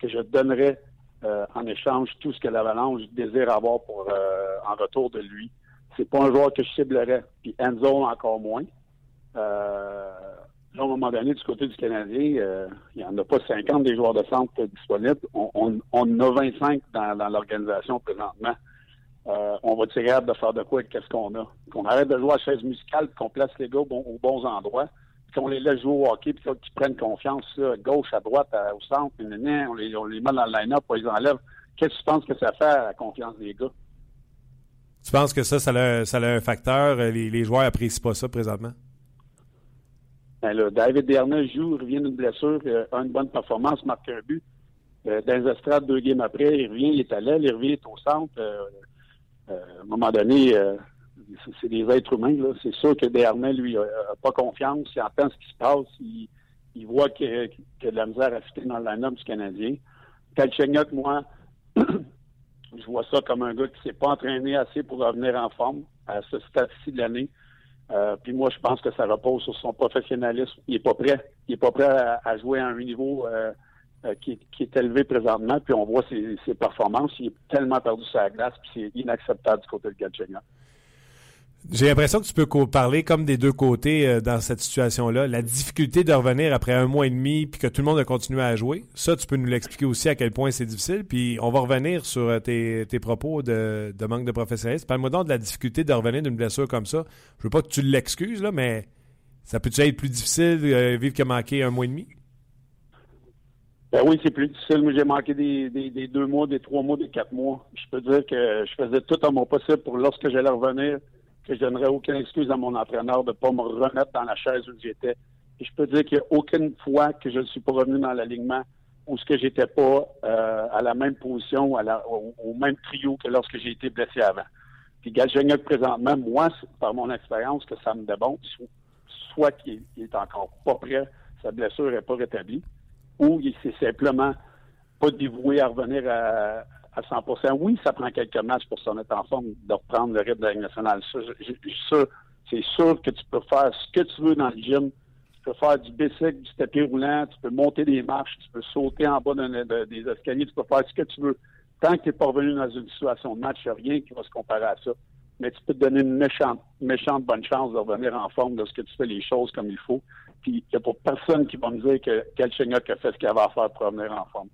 Speaker 4: que je donnerais euh, en échange tout ce que l'Avalanche désire avoir pour euh, en retour de lui. C'est pas un joueur que je ciblerais. Puis Enzo encore moins. Euh, là, à un moment donné, du côté du Canadien, il n'y en a pas 50 des joueurs de centre disponibles. On, en a 25 dans, l'organisation présentement. on va tirer de faire de quoi avec ce qu'on a. Qu'on arrête de jouer à chaise musicale qu'on place les gars aux bons endroits qu'on les laisse jouer au hockey, puis qu'ils prennent confiance, à gauche, à droite, au centre, on, les, on les met dans le line-up, on les enlève. Qu'est-ce que tu penses que ça fait à la confiance des gars?
Speaker 1: Tu penses que ça, ça a, ça a un facteur? Euh, les, les joueurs n'apprécient pas ça présentement?
Speaker 4: Ben là, David Dernay joue, il revient d'une blessure, euh, a une bonne performance, marque un but. Euh, dans les estrades, deux games après, il revient, il est à l'aile, il revient, il est au centre. à un moment donné, c'est des êtres humains. Là. C'est sûr que Dernay, lui, n'a pas confiance. Il entend ce qui se passe. Il, voit qu'il y, a de la misère à fitter dans le line du Canadien. Kalchenyuk, moi, (clears throat) je vois ça comme un gars qui ne s'est pas entraîné assez pour revenir en forme à ce stade-ci de l'année. Euh, puis moi, je pense que ça repose sur son professionnalisme. Il n'est pas prêt. Il est pas prêt à, jouer à un niveau euh, euh, qui, est élevé présentement. Puis on voit ses, performances. Il est tellement perdu sur la glace, puis c'est inacceptable du côté de Galchenyuk.
Speaker 1: J'ai l'impression que tu peux parler comme des deux côtés euh, dans cette situation-là. La difficulté de revenir après un mois et demi puis que tout le monde a continué à jouer, ça, tu peux nous l'expliquer aussi à quel point c'est difficile. Puis on va revenir sur euh, tes, propos de, manque de professionnalisme. Parle-moi donc de la difficulté de revenir d'une blessure comme ça. Je veux pas que tu l'excuses, là, mais ça peut-tu être plus difficile euh, vivre que manquer un mois et demi?
Speaker 4: Ben oui, c'est plus difficile. Moi, j'ai manqué des, des, deux mois, des trois mois, des quatre mois. Je peux dire que je faisais tout à mon possible pour lorsque j'allais revenir que je donnerais aucune excuse à mon entraîneur de ne pas me remettre dans la chaise où j'étais. Et je peux dire qu'il n'y a aucune fois que je ne suis pas revenu dans l'alignement où ce que j'étais pas euh, à la même position, au, même trio que lorsque j'ai été blessé avant. Puis Galchenyuk, présentement, moi, par mon expérience, que ça me débonne, soit qu'il est encore pas prêt, sa blessure n'est pas rétablie, ou il s'est simplement pas dévoué à revenir à, à 100 Oui, ça prend quelques matchs pour se mettre en forme, de reprendre le rythme de la Ligue nationale. C'est sûr que tu peux faire ce que tu veux dans le gym. Tu peux faire du bicycle, du tapis roulant, tu peux monter des marches, tu peux sauter en bas des escaliers, tu peux faire ce que tu veux. Tant que tu n'es pas revenu dans une situation de match, il n'y a rien qui va se comparer à ça. Mais tu peux te donner une méchante, méchante bonne chance de revenir en forme lorsque tu fais les choses comme il faut. Puis il n'y a pas personne qui va me dire que Galchenyuk a fait ce qu'il avait à faire pour revenir en forme.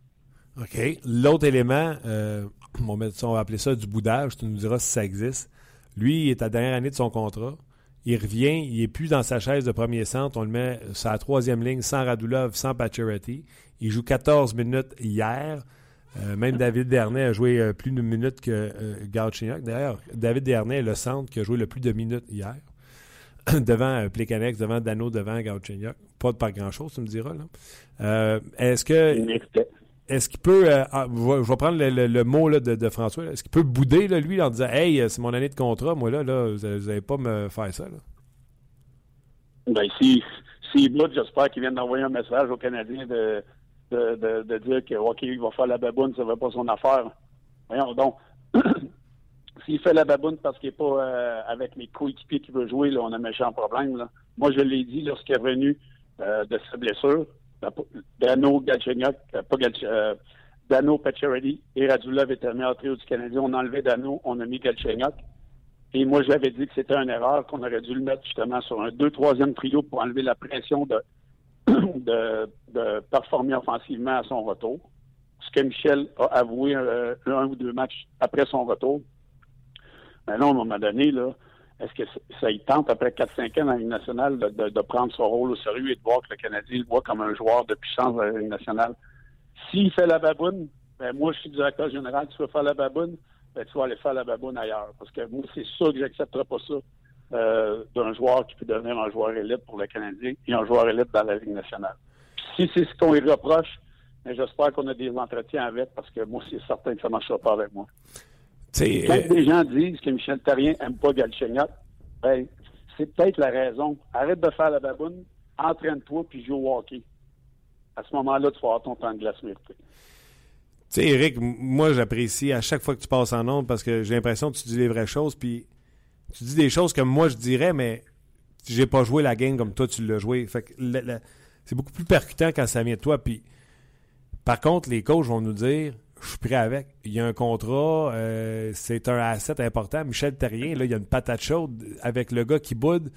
Speaker 1: OK. L'autre élément, euh, on, va appeler ça du boudage, tu nous diras si ça existe. Lui, il est à la dernière année de son contrat. Il revient, il n'est plus dans sa chaise de premier centre. On le met sur la troisième ligne, sans Radulov, sans Pacioretty. Il joue 14 minutes hier. Euh, même David Dernay a joué euh, plus de minutes que euh, D'ailleurs, David Dernay est le centre qui a joué le plus de minutes hier. (coughs) devant euh, Plekanex, devant Dano, devant Galchenyuk. Pas de pas grand-chose, tu me diras. Là. Est-ce que est-ce qu'il peut, euh, ah, je vais prendre le, mot de, François, est-ce qu'il peut bouder lui en disant Hey, euh, c'est mon année de contrat, moi là, là vous n'allez pas me faire ça? Là.
Speaker 4: Ben, s'il si, boude, j'espère qu'il vient d'envoyer un message aux Canadiens de, de, dire que OK, il va faire la baboune, ça ne va pas son affaire. Voyons donc. (clears throat) S'il fait la baboune parce qu'il n'est pas euh, avec les coéquipiers qu'il veut jouer, là, on a un méchant problème. Là. Moi, je l'ai dit lorsqu'il est revenu de sa blessure. Dano Galchenyuk, euh, pas euh, Dano Pacioretty et Radulov étaient meilleur trio du Canadien. On a enlevé Dano, on a mis Galchenyuk. Et moi, j'avais dit que c'était une erreur, qu'on aurait dû le mettre justement sur un 2-3e trio pour enlever la pression (coughs) de, de, performer offensivement à son retour. Ce que Michel a avoué euh, un ou deux matchs après son retour. Mais là, à un moment donné, là, est-ce que ça y tente, après 4-5 ans dans la Ligue nationale, de, prendre son rôle au sérieux et de voir que le Canadien le voit comme un joueur de puissance dans la Ligue nationale? S'il fait la baboune, ben moi, je suis directeur général, tu veux faire la baboune, ben tu vas aller faire la baboune ailleurs. Parce que moi, c'est sûr que j'accepterai pas ça euh, d'un joueur qui peut devenir un joueur élite pour le Canadien et un joueur élite dans la Ligue nationale. si c'est ce qu'on lui reproche, ben, j'espère qu'on a des entretiens avec parce que moi, c'est certain que ça ne marchera pas avec moi. Quand euh, les gens disent que Michel Therrien n'aime pas Galchenyuk, ben, c'est peut-être la raison. Arrête de faire la baboune, entraîne-toi puis joue au hockey. À ce moment-là, tu vas avoir ton temps de glace mérité. Tu
Speaker 1: sais, Eric, moi, j'apprécie à chaque fois que tu passes en nombre parce que j'ai l'impression que tu dis les vraies choses, puis tu dis des choses que moi je dirais, mais j'ai pas joué la game comme toi tu l'as joué. Fait que c'est beaucoup plus percutant quand ça vient de toi. Puis, par contre, les coachs vont nous dire je suis prêt avec. Il y a un contrat, euh, c'est un asset important. Michel Terrien, là, il y a une patate chaude avec le gars qui boude.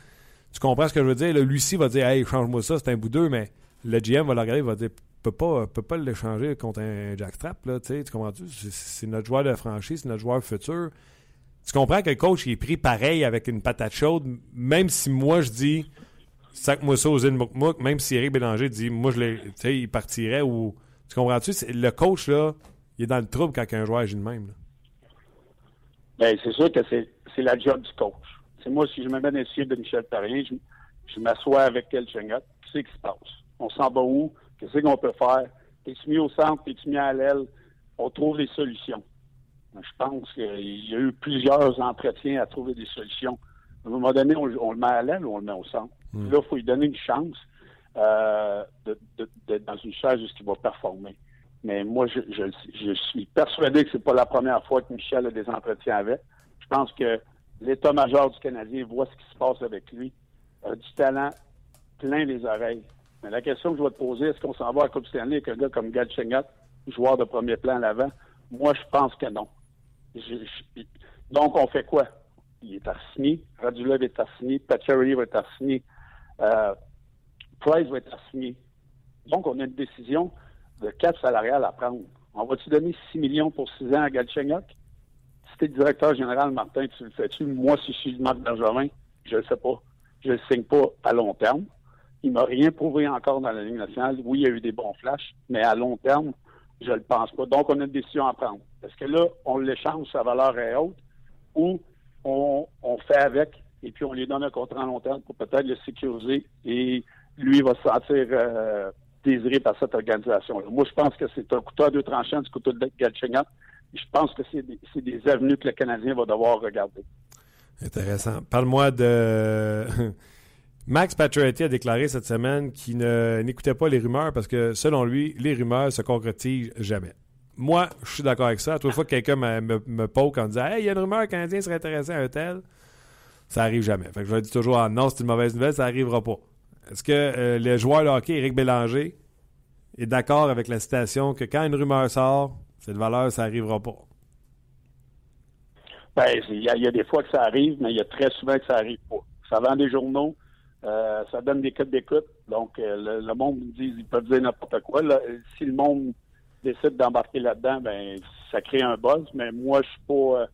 Speaker 1: Tu comprends ce que je veux dire? Là, Lucie va dire Hey, change-moi ça, c'est un boudeux, mais le GM va le regarder, il va dire peut pas, peut pas l'échanger contre un jackstrap. Là, tu comprends-tu? C'est notre joueur de franchise, c'est notre joueur futur. Tu comprends que le coach est pris pareil avec une patate chaude, même si moi je dis sac-moi ça aux îles même si Eric Bélanger dit moi je sais, il partirait ou. Tu comprends-tu? Le coach, là, il est dans le trouble quand un joueur agit de même.
Speaker 4: Bien, c'est sûr que c'est, la job du coach. C'est moi, si je me mets dans de Michel Perrier, je, m'assois avec quel Chengot, qu'est-ce qui se passe? On s'en va où? Qu'est-ce qu'on peut faire? Es-tu mis au centre? Es-tu mis à l'aile? On trouve des solutions. Je pense qu'il y a eu plusieurs entretiens à trouver des solutions. À un moment donné, on, le met à l'aile ou on le met au centre. Hmm. Là, il faut lui donner une chance euh, d'être dans une chaise où il va performer. Mais moi, je, suis persuadé que c'est pas la première fois que Michel a des entretiens avec. Je pense que l'état-major du Canadien voit ce qui se passe avec lui. A du talent plein les oreilles. Mais la question que je vais te poser, est-ce qu'on s'en va à Coupe Stanley avec un gars comme Galchenyuk, joueur de premier plan à l'avant? Moi, je pense que non. donc, on fait quoi? Il est assigné, Radulov est assigné, Pacioretty va être assigné, euh, Price va être assigné. Donc, on a une décision de cap salarial à prendre. On va-tu donner 6 millions pour 6 ans à Galchenyuk? Si t'es directeur général, Martin, tu le fais-tu? Moi, si je suis Marc Bergevin, je le sais pas. Je le signe pas à long terme. Il m'a rien prouvé encore dans la Ligue nationale. Oui, il y a eu des bons flashs, mais à long terme, je le pense pas. Donc, on a une décision à prendre. Est-ce que là, on l'échange, sa valeur est haute, ou on, fait avec et puis on lui donne un contrat à long terme pour peut-être le sécuriser et lui va se sentir euh, désiré par cette organisation. -là. Moi, je pense que c'est un couteau à deux tranchants du couteau de Galchenyuk. Je pense que c'est des, avenues que le Canadien va devoir regarder.
Speaker 1: Intéressant. Parle-moi de. (laughs) Max Pacioretty a déclaré cette semaine qu'il n'écoutait pas les rumeurs parce que, selon lui, les rumeurs se concrétisent jamais. Moi, je suis d'accord avec ça. À toute fois que quelqu'un me, me, poke en disant Hey, il y a une rumeur canadien serait intéressé à un tel, ça arrive jamais. Fait que je dis toujours ah, non, c'est une mauvaise nouvelle, ça n'arrivera pas. Est-ce que euh, le joueur de hockey, Éric Bélanger, est d'accord avec la citation que quand une rumeur sort, cette valeur, ça n'arrivera pas?
Speaker 4: Ben, il y, a, des fois que ça arrive, mais il y a très souvent que ça arrive pas. Ça vend des journaux, euh, ça donne des codes d'écoute. Donc, euh, le, monde me dit, ils peuvent dire n'importe quoi. Si le monde décide d'embarquer là-dedans, ben, ça crée un buzz. Mais moi, je suis pas. Euh,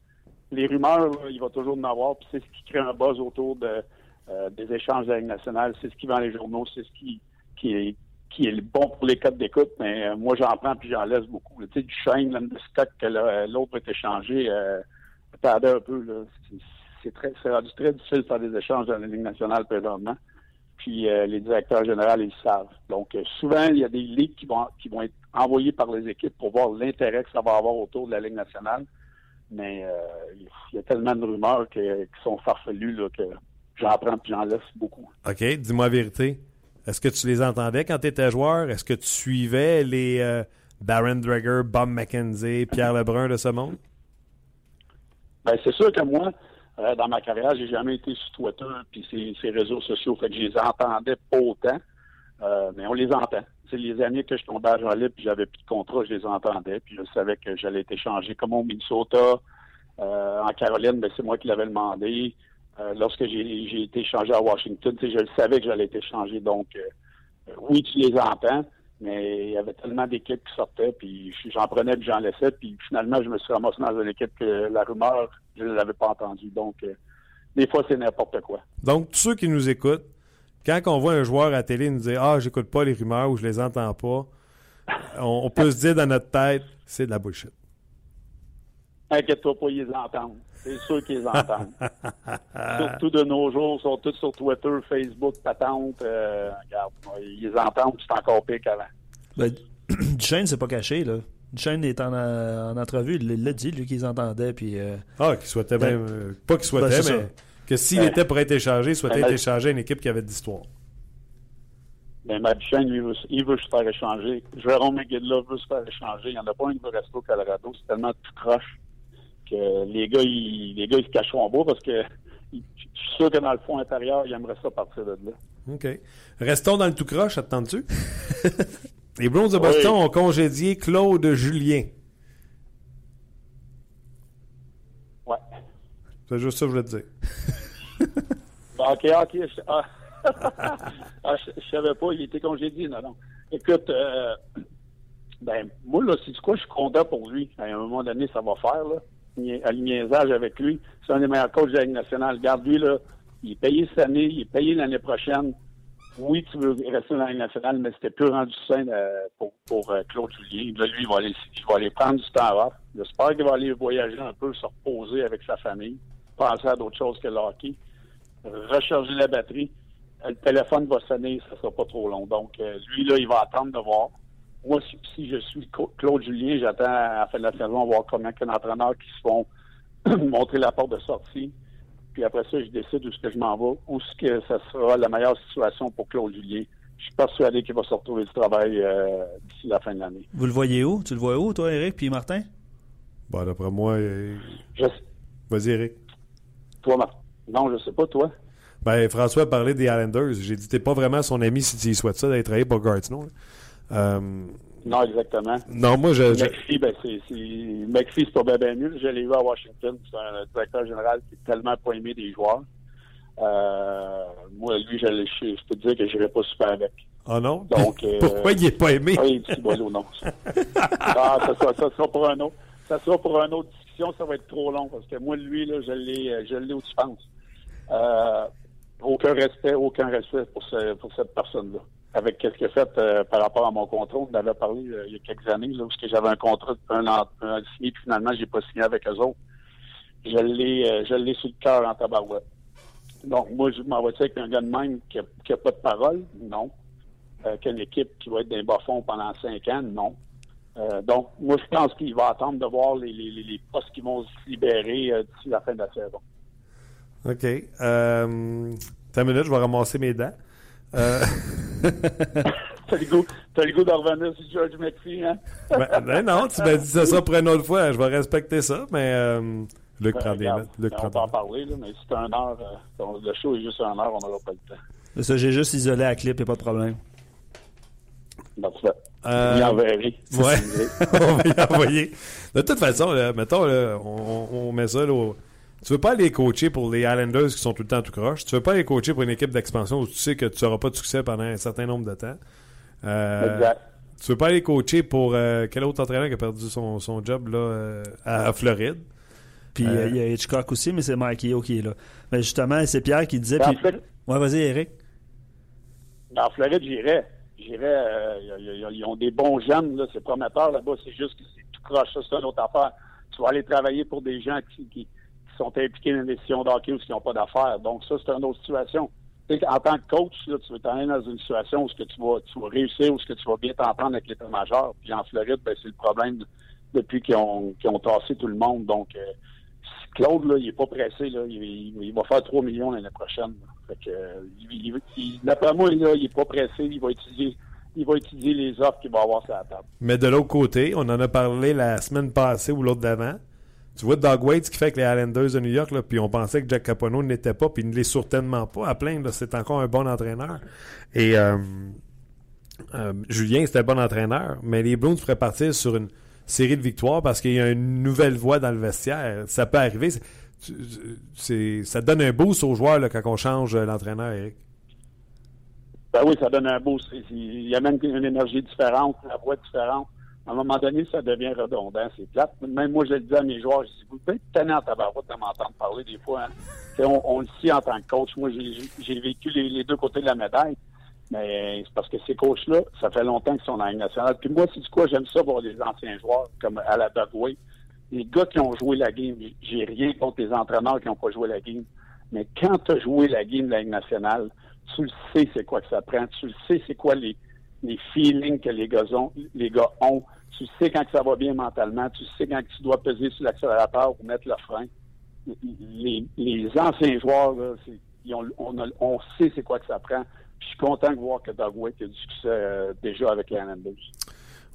Speaker 4: les rumeurs, il va toujours en avoir. Puis c'est ce qui crée un buzz autour de, euh, des échanges de la nationale. C'est ce qui vend les journaux. C'est ce qui, qui est qui est bon pour les codes d'écoute, mais euh, moi j'en prends puis j'en laisse beaucoup. Tu sais, du Shane, Landeskog, que l'autre est échangé, euh, un peu. C'est très, rendu très difficile de faire des échanges dans la Ligue nationale présentement. Puis euh, les directeurs généraux, ils le savent. Donc euh, souvent, il y a des ligues qui vont qui vont être envoyées par les équipes pour voir l'intérêt que ça va avoir autour de la Ligue nationale. Mais euh, il y a tellement de rumeurs que, qui sont farfelues là, que j'en prends puis j'en laisse beaucoup.
Speaker 1: OK, dis-moi la vérité. Est-ce que tu les entendais quand tu étais joueur? Est-ce que tu suivais les euh, Darren Dreger, Bob McKenzie, Pierre Lebrun de ce monde?
Speaker 4: Ben, c'est sûr que moi, euh, dans ma carrière, j'ai jamais été sur Twitter puis ces, ces, réseaux sociaux. Fait que je les entendais pas autant, euh, mais on les entend. C'est les années que je tombais à libre puis j'avais plus de contrat, je les entendais. Puis je savais que j'allais être échangé comme au Minnesota, euh, en Caroline, ben, c'est moi qui l'avais demandé. Euh, lorsque j'ai été échangé à Washington, je le savais que j'allais être échangé. Donc, euh, oui, tu les entends, mais il y avait tellement d'équipes qui sortaient, puis j'en prenais puis j'en laissais, puis finalement, je me suis ramassé dans une équipe que la rumeur, je ne l'avais pas entendue. Donc, euh, des fois, c'est n'importe quoi.
Speaker 1: Donc, tous ceux qui nous écoutent, quand on voit un joueur à télé nous dire Ah, j'écoute pas les rumeurs ou je les entends pas, (laughs) on, on peut se dire dans notre tête, c'est de la bullshit.
Speaker 4: Inquiète-toi pas, ils les entendent. C'est sûr qu'ils entendent. (laughs) Surtout de nos jours, ils sont tous sur Twitter, Facebook, patente. Euh, regarde, ils entendent, c'est encore pire qu'avant.
Speaker 2: Ben, (clears throat) Duchesne, c'est pas caché, là. Duchesne est en, en entrevue, il l'a dit, lui, qu'ils entendaient. Puis, euh...
Speaker 1: Ah, qu'il souhaitait ben, même. Euh, pas qu'il souhaitait, ben, mais ça. que s'il ben, était pour être échangé, il souhaitait être échangé à une équipe qui avait de l'histoire.
Speaker 4: Ben, Matt Duchesne, lui, il veut, il veut se faire échanger. Jérôme McGill veut se faire échanger. Il n'y en a pas un qui veut rester au Colorado. C'est tellement tout croche que les gars, ils, les gars, ils se cacheront en bas parce que je suis sûr que dans le fond intérieur, ils aimeraient ça partir de là.
Speaker 1: OK. Restons dans le tout croche, attends-tu? (laughs) les Browns de Boston oui. ont congédié Claude Julien.
Speaker 4: Ouais.
Speaker 1: C'est juste ça que je voulais te dire. (laughs)
Speaker 4: OK, OK. Je, ah. (laughs) ah, je, je, savais pas, il était congédié, non, non. Écoute, euh, ben, moi, là, c'est quoi, je suis content pour lui. À un moment donné, ça va faire, là à l'uniaisage avec lui. C'est un des meilleurs coachs de la Ligue nationale. Regarde, lui, là, il est payé cette année, il est payé l'année prochaine. Oui, tu veux rester dans la Ligue nationale, mais c'était plus rendu sain euh, pour, euh, Claude Julien. Là, lui, il va, aller, va aller prendre du temps off. J'espère qu'il va aller voyager un peu, se reposer avec sa famille, penser à d'autres choses que le hockey, recharger la batterie. Le téléphone va sonner, ça sera pas trop long. Donc, euh, lui, là, il va attendre de voir moi, si, si, je suis Claude Julien, j'attends à la fin de la saison voir combien d'entraîneurs qui se font (clears throat) montrer la porte de sortie. Puis après ça, je décide où ce que je m'en vais, où ce que ça sera la meilleure situation pour Claude Julien. Je suis persuadé qu'il va se retrouver du travail euh, d'ici la fin de l'année.
Speaker 2: Vous le voyez où? Tu le vois où, toi, Eric, puis Martin?
Speaker 1: Bon, d'après moi... Euh...
Speaker 4: Je...
Speaker 1: Vas-y, Eric.
Speaker 4: Toi, Martin. Non, je sais pas, toi.
Speaker 1: Ben, François a parlé des Islanders. J'ai dit, t'es pas vraiment son ami si tu souhaites ça, d'aller travailler pour Gatineau. Euh,
Speaker 4: non, exactement.
Speaker 1: Non, moi, je.
Speaker 4: McPhee, ben, c'est, McPhee, c'est pas bien, mieux. Je l'ai vu à Washington. C'est un directeur général qui est tellement pas aimé des joueurs. Euh, moi, lui, je, je, je peux te dire que je n'irai pas super avec.
Speaker 1: Ah oh non?
Speaker 4: Donc, euh,
Speaker 1: Pourquoi il n'est pas aimé?
Speaker 4: Oui, petit boileau, non. (laughs) ah, ça, sera, ça sera pour un autre. Ça sera pour une autre discussion, ça va être trop long parce que moi, lui, là, je l'ai, je l'ai où tu penses. Euh, aucun respect, aucun respect pour, ce, pour cette personne-là avec ce qu'il a fait euh, par rapport à mon contrat. On en avait parlé euh, il y a quelques années, là, où j'avais un contrat un an, un signé, puis finalement, j'ai pas signé avec eux autres. Je l'ai, euh, je l'ai sur le cœur en tabarouette. Donc, moi, je m'en vais avec un gars de même qui a, qui a pas de parole? Non. Euh, qu'une équipe qui va être d'un bas fond pendant cinq ans? Non. Euh, donc, moi, je pense qu'il va attendre de voir les, postes qui vont se libérer d'ici la fin de la saison.
Speaker 1: OK. Euh, une minute, je vais ramasser mes dents. (laughs) (laughs)
Speaker 4: T'as le goût, t'as le goût sur George McPhee, hein?
Speaker 1: ben, ben non, tu m'as dit ça sera pour une autre fois. Je vais respecter ça, mais euh, Luc prend des notes. Luc
Speaker 4: on va en parler, là, mais si c'est un heure, euh, le show est juste un heure, on n'aura pas le temps.
Speaker 2: Ça, j'ai juste isolé la clip, et pas de problème.
Speaker 4: Tu vas
Speaker 1: Euh,
Speaker 4: y.
Speaker 1: Ouais, (laughs) on va y envoyer. De toute façon, là, mettons, là, on, on met ça. Là, au- Tu veux pas aller coacher pour les Islanders qui sont tout le temps tout croche. Tu veux pas aller coacher pour une équipe d'expansion où tu sais que tu n'auras pas de succès pendant un certain nombre de temps. Euh,
Speaker 4: Exact.
Speaker 1: Tu veux pas aller coacher pour euh, quel autre entraîneur qui a perdu son, son job là, euh, à, Floride?
Speaker 2: Puis il y a Hitchcock aussi, mais c'est Mike Yeo qui est là. Mais justement, c'est Pierre qui disait.
Speaker 4: En
Speaker 2: puis- Ouais, vas-y, Eric.
Speaker 4: En Floride, j'irais. J'irais. euh, ils ont des bons jeunes, là, c'est prometteur là-bas. C'est juste que c'est tout croche, ça, c'est une autre affaire. Tu vas aller travailler pour des gens qui, qui, sont impliqués dans les décisions d'hockey ou qui n'ont pas d'affaires. Donc, ça, c'est une autre situation. En tant que coach, tu vas t'en dans une situation où ce que tu vas, tu vas réussir, où ce que tu vas bien t'entendre avec l'état-major. Puis en Floride, ben, c'est le problème de- depuis qu'ils ont, qu'ils ont tassé tout le monde. Donc, euh, Claude, là, il est pas pressé. Là. Il, va faire 3 millions l'année prochaine. euh, il- d'après moi, là, il est pas pressé. Il va étudier, il va étudier les offres qu'il va avoir sur la table.
Speaker 1: Mais de l'autre côté, on en a parlé la semaine passée ou l'autre d'avant. Tu vois Doug Waits qui fait avec les Islanders de New York, là, puis on pensait que Jack Capono n'était pas, puis il ne l'est certainement pas à plein. C'est encore un bon entraîneur. Et euh, euh, Julien, c'était un bon entraîneur, mais les Blues pourraient partir sur une série de victoires parce qu'il y a une nouvelle voix dans le vestiaire. Ça peut arriver. Ça donne un boost aux joueurs là, quand on change l'entraîneur, Eric.
Speaker 4: Ben oui, ça donne un beau. c'est- c'est- Il amène une énergie différente, la voix différente. À un moment donné, ça devient redondant, c'est plate. Même moi, je le dis à mes joueurs, je dis, vous êtes tannés en tabarouette de m'entendre parler des fois. hein. On, on le sait en tant que coach. Moi, j'ai vécu les, deux côtés de la médaille. Mais c'est parce que ces coachs-là, ça fait longtemps qu'ils sont dans la nationale. Puis moi, c'est du quoi, j'aime ça voir les anciens joueurs, comme à la Dogway. Les gars qui ont joué la game, j'ai rien contre les entraîneurs qui n'ont pas joué la game. Mais quand tu as joué la game de la Ligue nationale, tu le sais c'est quoi que ça prend. Tu le sais c'est quoi les, les feelings que les gars, ont, les gars ont. Tu sais quand ça va bien mentalement. Tu sais quand tu dois peser sur l'accélérateur ou mettre le frein. Les, les anciens joueurs, là, c'est- ils ont- on, a- on sait c'est quoi que ça prend. Je suis content de voir que Doug Waite a du succès euh, déjà avec les Islanders.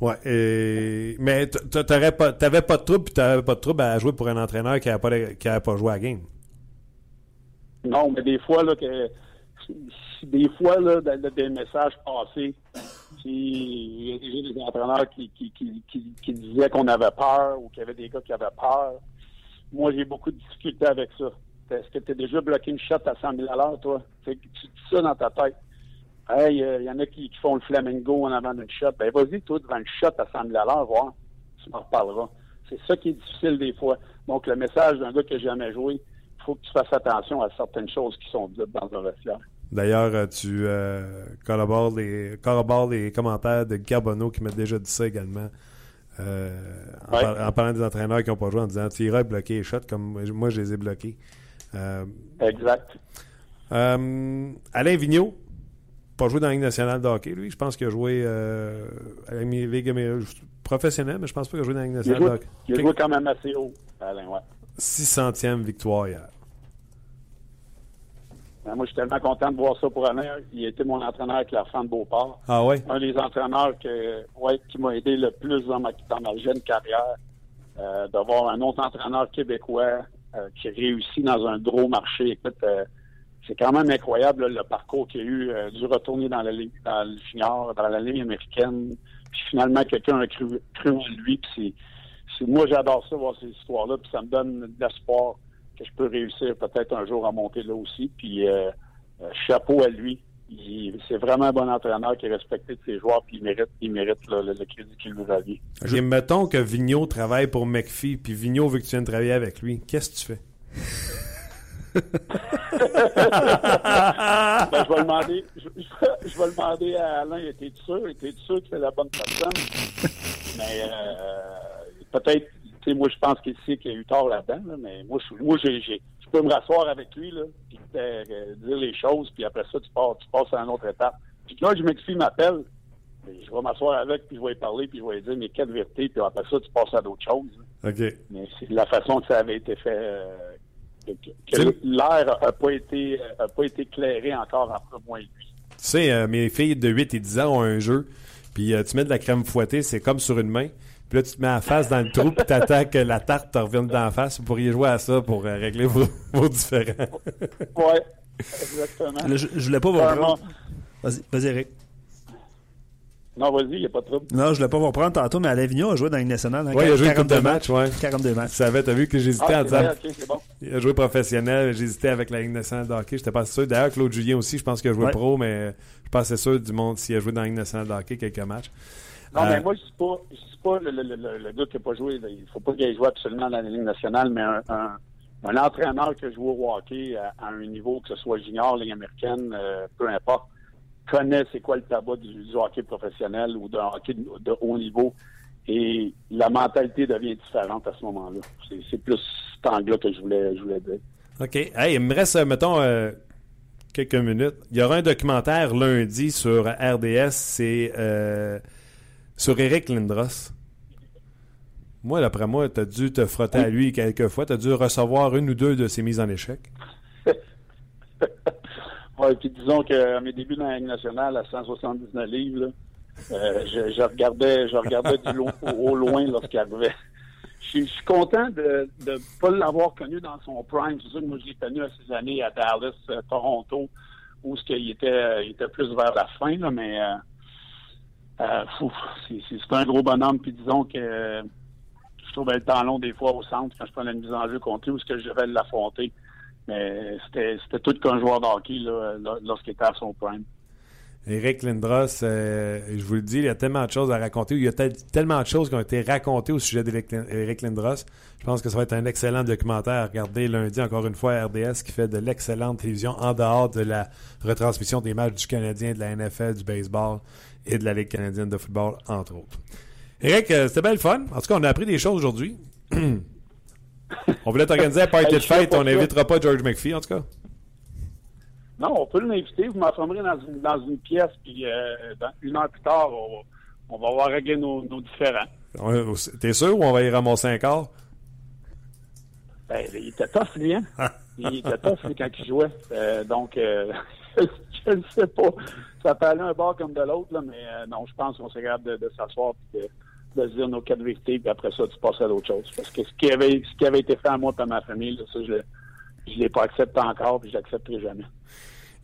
Speaker 1: Ouais, et... mais t- t- t'aurais pas, t'avais pas de trouble, puis t'avais pas de trouble à jouer pour un entraîneur qui n'avait pas, de- qui avait pas joué à la game.
Speaker 4: Non, mais des fois, là, que, des fois, là, des messages passés, si- j'ai des entraîneurs qui, qui, qui, qui, disaient qu'on avait peur ou qu'il y avait des gars qui avaient peur. Moi, j'ai beaucoup de difficultés avec ça. Est-ce que tu as déjà bloqué une shot à 100 000 à l'heure, toi? Tu dis ça dans ta tête. Hey, il y en a qui, font le flamingo en avant d'une shot. Ben, vas-y, toi, devant une shot à 100 000 à l'heure, voir. Tu m'en reparleras. C'est ça qui est difficile des fois. Donc, le message d'un gars qui n'a jamais joué, il faut que tu fasses attention à certaines choses qui sont dites dans un vestiaire.
Speaker 1: D'ailleurs, euh, tu euh, collabores, les, les commentaires de Carbonneau qui m'a déjà dit ça également. Euh, en,
Speaker 4: Ouais.
Speaker 1: par- en parlant des entraîneurs qui n'ont pas joué, en disant tu iras bloquer les shots comme moi je les ai bloqués. Euh,
Speaker 4: Exact.
Speaker 1: Alain Vigneault, pas joué dans la Ligue nationale de hockey, lui. Je pense qu'il a joué à la Ligue professionnelle, mais je pense pas qu'il a joué dans la Ligue
Speaker 4: Il
Speaker 1: nationale de
Speaker 4: joué,
Speaker 1: hockey.
Speaker 4: il a joué quand même assez haut, Alain, ouais.
Speaker 1: 600e victoire hier.
Speaker 4: Ben, Moi, je suis tellement content de voir ça pour Alain. Il a été mon entraîneur avec la de Beauport.
Speaker 1: Ah ouais?
Speaker 4: un des entraîneurs que, ouais, qui m'a aidé le plus dans ma, dans ma jeune carrière, euh, d'avoir un autre entraîneur québécois euh, qui réussit dans un gros marché. Écoute, euh, c'est quand même incroyable là, le parcours qu'il a eu, dû retourner dans la ligue, dans le junior, dans la ligne américaine. Puis finalement, quelqu'un a cru, cru en lui. Puis c'est- moi, j'adore ça, voir ces histoires-là. Puis ça me donne de l'espoir que je peux réussir peut-être un jour à monter là aussi. Puis euh, euh, chapeau à lui. C'est vraiment un bon entraîneur qui est respecté de ses joueurs, puis il mérite, il mérite là, le, le crédit qu'il nous revient.
Speaker 1: Ok, mettons que Vigneault travaille pour McPhee, puis Vigneault veut que tu viennes travailler avec lui. Qu'est-ce que tu fais? (laughs)
Speaker 4: Ben, je vais demander, je, je- je vais demander à Alain, es-tu sûr, es-tu sûr que c'est la bonne personne? Mais euh, peut-être, sais, moi je pense qu'il sait qu'il y a eu tort là-dedans, là, mais moi, je, moi j'ai, je peux me rasseoir avec lui, là, puis euh, dire les choses, puis après ça, tu, pars, tu passes à une autre étape. Puis là, je m'excuse, m'appelle, je vais m'asseoir avec, puis je vais lui parler, puis je vais lui dire mes quatre vérités, puis après ça, tu passes à d'autres choses.
Speaker 1: OK.
Speaker 4: Mais c'est la façon que ça avait été fait. euh, que, l'air n'a pas été a pas été éclairé encore entre moi et lui.
Speaker 1: Tu sais, euh, mes filles de 8 et 10 ans ont un jeu, puis tu mets de la crème fouettée, c'est comme sur une main. Puis là, tu te mets la face dans le trou, puis t'attends que la tarte te revienne dans la face. Vous pourriez jouer à ça pour euh, régler vos, (laughs) vos différends.
Speaker 4: Ouais, exactement.
Speaker 2: Là, je, je voulais pas vous reprendre. Vas-y, vas-y, Eric.
Speaker 4: Non, vas-y, il n'y a pas de trouble.
Speaker 2: Non, je voulais pas vous reprendre tantôt, mais Alain Vigneault a joué dans Ligue nationale. hein,
Speaker 1: Ouais, il a joué une couple de
Speaker 2: 42
Speaker 1: matchs, ouais.
Speaker 2: 42
Speaker 1: Tu
Speaker 2: matchs.
Speaker 1: savais, t'as vu que j'hésitais
Speaker 4: Ah,
Speaker 1: en disant.
Speaker 4: bon.
Speaker 1: Il a joué professionnel, j'hésitais avec la Ligue nationale de hockey, j'étais pas sûr. D'ailleurs, Claude Julien aussi, je pense qu'il a joué
Speaker 2: Ouais.
Speaker 1: pro, mais je suis pas assez sûr du monde s'il a joué dans la Ligue nationale de hockey quelques matchs.
Speaker 4: Non,
Speaker 1: Euh,
Speaker 4: mais moi, je ne pas, je dis pas le, le, le, le gars qui n'a pas joué. il faut pas qu'il joué absolument dans la Ligue nationale, mais un, un, un entraîneur qui a joué au hockey à, à un niveau, que ce soit junior, Ligue américaine, euh, peu importe, connaît c'est quoi le tabac du, du hockey professionnel ou d'un hockey de, de haut niveau. Et la mentalité devient différente à ce moment-là. C'est, plus cet angle-là que je voulais, je voulais dire.
Speaker 1: OK. Hey, il me reste, euh, mettons, euh, quelques minutes. Il y aura un documentaire lundi sur RDS. C'est euh, sur Eric Lindros. Moi, d'après moi, tu as dû te frotter à lui quelques fois. Tu as dû recevoir une ou deux de ses mises en échec. (laughs)
Speaker 4: Ouais, puis disons qu'à mes débuts dans la Ligue nationale, à 179 livres, là, euh, je, je regardais, je regardais du lo- au, loin lorsqu'il arrivait. Je suis, je suis content de ne pas l'avoir connu dans son prime. C'est sûr que moi, je l'ai connu à ces années à Dallas, euh, Toronto, où ce qu'il était, il était plus vers la fin, là, mais euh, euh, c'est un gros bonhomme. Puis disons que euh, je trouvais le temps long des fois au centre quand je prenais une mise en jeu contre lui, où ce que je devais l'affronter. Mais c'était tout qu'un joueur de hockey là, là, lorsqu'il était à son prime.
Speaker 1: Eric Lindros, euh, je vous le dis, il y a tellement de choses à raconter. Il y a tel- tellement de choses qui ont été racontées au sujet d'Eric Lindros. Je pense que ça va être un excellent documentaire à regarder lundi, encore une fois, RDS, qui fait de l'excellente télévision en dehors de la retransmission des matchs du Canadien, de la NFL, du baseball et de la Ligue canadienne de football, entre autres. Eric, euh, c'était belle fun. En tout cas, on a appris des choses aujourd'hui. (coughs) on voulait t'organiser un party de fête. On n'invitera pas George McPhee, en tout cas.
Speaker 4: Non, on peut l'inviter. Vous m'enfermerez dans une, dans une pièce, puis euh, dans- une heure plus tard, on, va- on va avoir réglé nos, nos différends.
Speaker 1: T'es sûr ou on va y ramasser un quart?
Speaker 4: Ben, il était tough, lui, hein? (laughs) Il était tough, quand il jouait. Euh, donc, (laughs) je ne sais pas. Ça peut aller un bord comme de l'autre, mais euh, non, je pense qu'on serait capable de, s'asseoir et de, se dire nos quatre vérités, puis après ça, tu passes à d'autres choses. Parce que ce qui avait, été fait à moi et à ma famille, là, ça, je ne l'ai pas accepté encore, puis je l'accepterai jamais.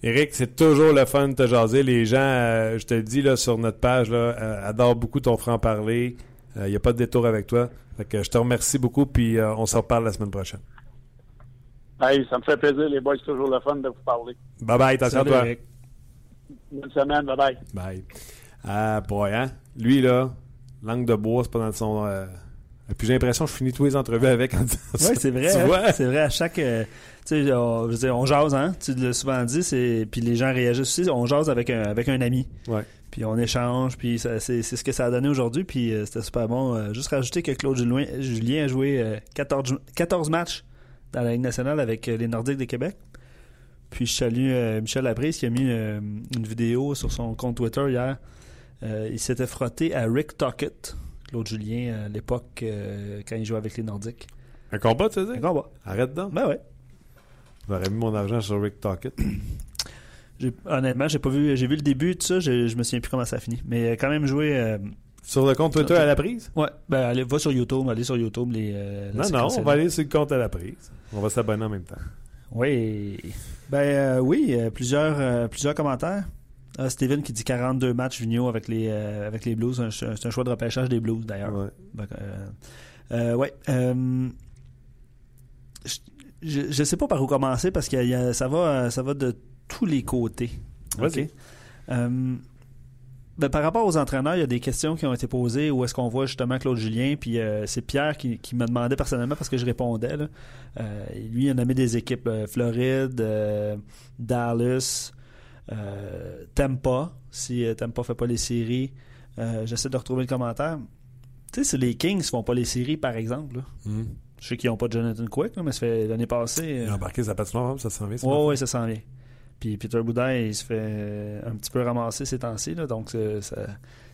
Speaker 1: Eric, c'est toujours le fun de te jaser. Les gens, euh, je te le dis là, sur notre page, là, euh, adorent beaucoup ton franc-parler. Il n'y a pas de détour avec toi. Fait que je te remercie beaucoup, puis on se reparle la semaine prochaine.
Speaker 4: Hey, ça me fait plaisir, les boys, c'est toujours le fun de vous parler.
Speaker 1: Bye bye, attention à toi.
Speaker 2: Eric.
Speaker 4: Bonne semaine, bye bye.
Speaker 1: Bye. Ah, boy, hein? Lui, là, langue de bois, c'est pas dans son. euh, Et puis j'ai l'impression que je finis tous les entrevues avec en disant ça.
Speaker 2: Oui, c'est vrai. Hein? C'est vrai, à chaque. euh, tu sais, on, je veux dire, on jase, hein? Tu l'as souvent dit, c'est, puis les gens réagissent aussi. On jase avec un, avec un ami.
Speaker 1: Ouais.
Speaker 2: Puis on échange, puis ça- c'est, c'est ce que ça a donné aujourd'hui, puis euh, c'était super bon. Euh, juste rajouter que Claude Julien, Julien a joué euh, 14, 14 matchs dans la Ligue nationale avec euh, les Nordiques de Québec. Puis je salue euh, Michel Laprise qui a mis euh, une vidéo sur son compte Twitter hier. Euh, il s'était frotté à Rick Tockett, Claude Julien, à l'époque, quand il jouait avec les Nordiques.
Speaker 1: Un combat, tu veux
Speaker 2: Un
Speaker 1: dire?
Speaker 2: combat.
Speaker 1: Arrête donc.
Speaker 2: Ben ouais.
Speaker 1: J'aurais mis mon argent sur Rick Tockett.
Speaker 2: Honnêtement, j'ai pas vu. J'ai vu le début de ça, je, je me souviens plus comment ça a fini. Mais quand même joué.
Speaker 1: Sur le compte Twitter à la prise?
Speaker 2: ouais, ben allez, va sur YouTube, allez sur YouTube les. euh,
Speaker 1: Non, non, on va aller sur le compte à la prise. On va s'abonner en même temps.
Speaker 2: Oui. Ben euh, oui, euh, plusieurs, euh, plusieurs commentaires. Ah, Steven qui dit 42 matchs Vigneault avec les, euh, avec les Blues. C'est un choix de repêchage des Blues d'ailleurs.
Speaker 1: Ouais.
Speaker 2: Euh, euh, ouais. euh, je, je, je sais pas par où commencer parce que y a- ça va, ça va de tous les côtés.
Speaker 1: Vas-y.
Speaker 2: OK? Euh, ben, par rapport aux entraîneurs, il y a des questions qui ont été posées. Où est-ce qu'on voit justement Claude Julien? Puis euh, c'est Pierre qui, qui me demandait personnellement parce que je répondais. là. Euh, lui, il a nommé des équipes euh, Floride, Dallas, Tampa. Si Tampa fait pas les séries, j'essaie de retrouver le commentaire. Tu sais, si les Kings font pas les séries, par exemple, là,
Speaker 1: Hum.
Speaker 2: je sais qu'ils n'ont pas Jonathan Quick, là, mais ça fait l'année passée.
Speaker 1: Il a embarqué sa patinoire, hein, ça s'en vient. ça.
Speaker 2: Ouais, ouais, ça s'en vient. Puis Peter Boudin, il se fait euh, un petit peu ramasser ces temps-ci. donc, c'est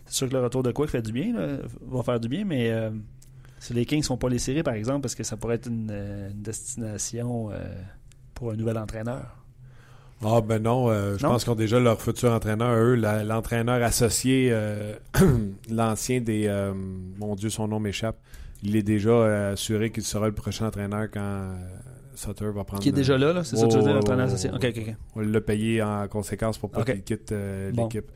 Speaker 2: sûr que le retour de Quick fait du bien, là, va faire du bien, mais euh, Si les Kings ne font pas les séries, par exemple, parce que ça pourrait être une, euh, une destination euh, pour un nouvel entraîneur?
Speaker 1: Ah ben non, euh, je
Speaker 2: Non?
Speaker 1: pense qu'ils ont déjà leur futur entraîneur, eux, l'entraîneur associé, (clears throat) l'ancien des... mon Dieu, son nom m'échappe. Il est déjà assuré qu'il sera le prochain entraîneur quand Sutter va prendre...
Speaker 2: Qui est déjà là, là? C'est ça que tu veux dire, l'entraîneur
Speaker 1: ouais,
Speaker 2: associé?
Speaker 1: ouais,
Speaker 2: Ok, ok, ok.
Speaker 1: On l'a payé en conséquence pour pas qu'il quitte euh,
Speaker 2: Bon.
Speaker 1: l'équipe.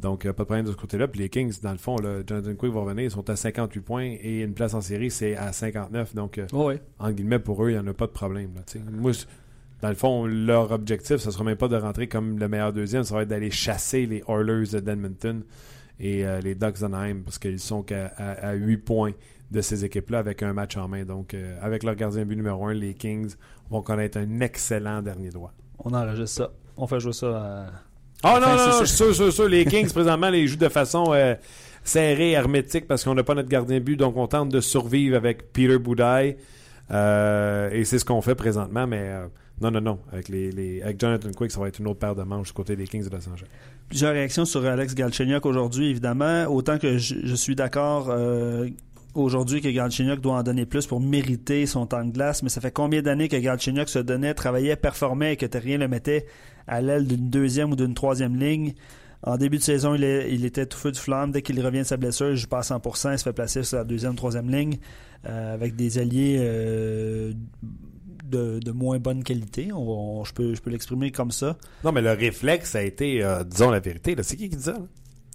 Speaker 1: Donc, euh, pas de problème de ce côté-là. Puis les Kings, dans le fond, là, Jonathan Quick va revenir, ils sont à 58 points et une place en série, c'est à 59. Donc, euh, entre guillemets, pour eux, il n'y en a pas de problème. là. Moi, dans le fond, leur objectif, ce ne sera même pas de rentrer comme le meilleur deuxième, ça va être d'aller chasser les Oilers d'Edmonton et euh, les Ducks d'Anaheim parce qu'ils sont qu'à à, 8 points de ces équipes-là avec un match en main. Donc, euh, avec leur gardien but numéro 1, les Kings vont connaître un excellent dernier droit.
Speaker 2: On enregistre ça. On fait jouer ça à...
Speaker 1: Ah non,
Speaker 2: Enfin,
Speaker 1: non,
Speaker 2: c'est
Speaker 1: non,
Speaker 2: ça.
Speaker 1: je suis sûr, sûr, sûr. Les Kings, (laughs) présentement, les jouent de façon euh, serrée, hermétique, parce qu'on n'a pas notre gardien de but, donc on tente de survivre avec Peter Boudaille. Euh, et c'est ce qu'on fait présentement, mais euh, non, non, non. Avec, les, les- avec Jonathan Quick, ça va être une autre paire de manches du côté des Kings de Los Angeles.
Speaker 2: Plusieurs réactions sur Alex Galchenyuk aujourd'hui, évidemment. Autant que je, je suis d'accord euh, aujourd'hui que Galchenyuk doit en donner plus pour mériter son temps de glace, mais ça fait combien d'années que Galchenyuk se donnait, travaillait, performait et que Terrien le mettait à l'aile d'une deuxième ou d'une troisième ligne? En début de saison, il, est- il était tout feu de flamme. Dès qu'il revient de sa blessure, il joue pas à 100%. Il se fait placer sur la deuxième, troisième ligne euh, avec des alliés euh, de, de moins bonne qualité. On- on- je peux, je peux l'exprimer comme ça.
Speaker 1: Non, mais le réflexe, a été, euh, disons la vérité. C'est qui qui dit ça?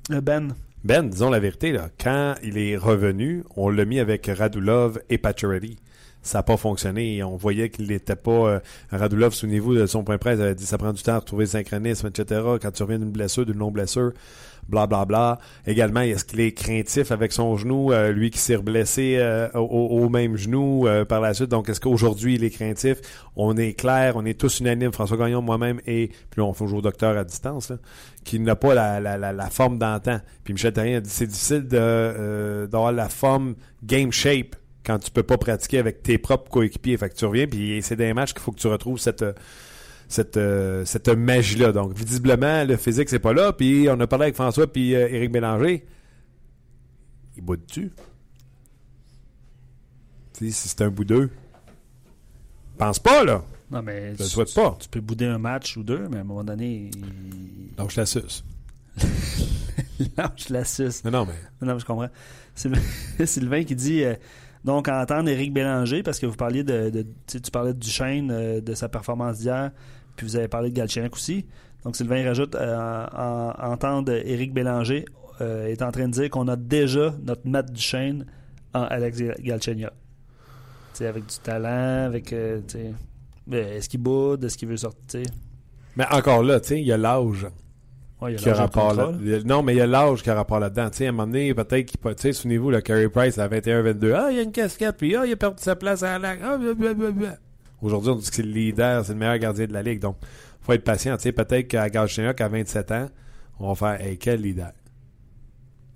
Speaker 1: là?
Speaker 2: Ben,
Speaker 1: Ben, disons la vérité, là, quand il est revenu, on l'a mis avec Radulov et Pacioretty. Ça n'a pas fonctionné. On voyait qu'il n'était pas... euh, Radulov, souvenez-vous de son point presse, avait dit ça prend du temps à retrouver le synchronisme, etc. Quand tu reviens d'une blessure, d'une non-blessure, bla bla bla. Également, est-ce qu'il est craintif avec son genou, euh, lui qui s'est blessé au, au- au même genou euh, par la suite. Donc, est-ce qu'aujourd'hui, il est craintif? On est clair, on est tous unanimes, François Gagnon, moi-même, et puis on fait au docteur à distance, là, qu'il n'a pas la, la, la, la forme d'antan. Puis Michel Therrien a dit c'est difficile euh, d'avoir la forme game shape quand tu peux pas pratiquer avec tes propres coéquipiers. Fait que tu reviens, puis c'est des matchs qu'il faut que tu retrouves cette, euh, cette, euh, cette magie-là. Donc, visiblement, le physique, c'est pas là. Puis on a parlé avec François puis euh, Éric Bélanger. Il bout dessus. Tu sais, si c'est un bout d'eux. Pense pas, là.
Speaker 2: non mais
Speaker 1: Je le
Speaker 2: tu-
Speaker 1: souhaite pas.
Speaker 2: tu peux bouder un match ou deux, mais à un moment donné, il...
Speaker 1: Donc, je la suce. (laughs)
Speaker 2: lâche la suce.
Speaker 1: Non, non, mais...
Speaker 2: Non, je comprends. Sylvain, (laughs) Sylvain qui dit euh, donc entendre Éric Bélanger, parce que vous parliez de, de- tu parlais de Duchesne, euh, de sa performance d'hier, puis vous avez parlé de Galchenyuk aussi. Donc Sylvain rajoute euh, en- en- entendre Éric Bélanger euh, est en train de dire qu'on a déjà notre Matt Duchesne en Alex Galchenyuk. Avec du talent, avec euh, est-ce qu'il boude, est-ce qu'il veut sortir?
Speaker 1: Mais encore là, tu sais, il y a l'âge.
Speaker 2: Ouais, il y a
Speaker 1: qui a rapport là. Non, mais il y a l'âge qui a rapport là-dedans. Tu sais, à un moment donné, peut-être qu'il peut- tu sais, souvenez-vous, le Carey Price à 21-22. Ah, il y a une casquette, puis ah, il a perdu sa place à la Ah, blablabla. Aujourd'hui, on dit que c'est le leader, c'est le meilleur gardien de la ligue. Donc, faut être patient. Tu sais, peut-être qu'à Galchenyuk, à 27 ans, on va faire, hey, quel leader?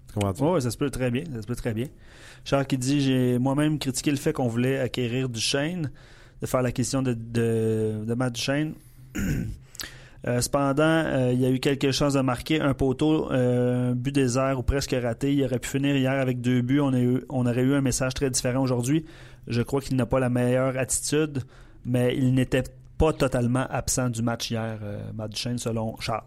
Speaker 1: Tu comprends-tu?
Speaker 2: Oui, ça se peut très bien. Ça se peut très bien. Charles qui dit J'ai moi-même critiqué le fait qu'on voulait acquérir Duchesne, de faire l'acquisition de, de, de Matt Duchesne. (clears throat) Euh, cependant, euh, il y a eu quelques chances de marquer un poteau, euh, un but désert ou presque raté. Il aurait pu finir hier avec deux buts. On, a eu- on aurait eu un message très différent aujourd'hui. Je crois qu'il n'a pas la meilleure attitude, mais il n'était pas totalement absent du match hier, euh, Matt Duchesne, selon Charles.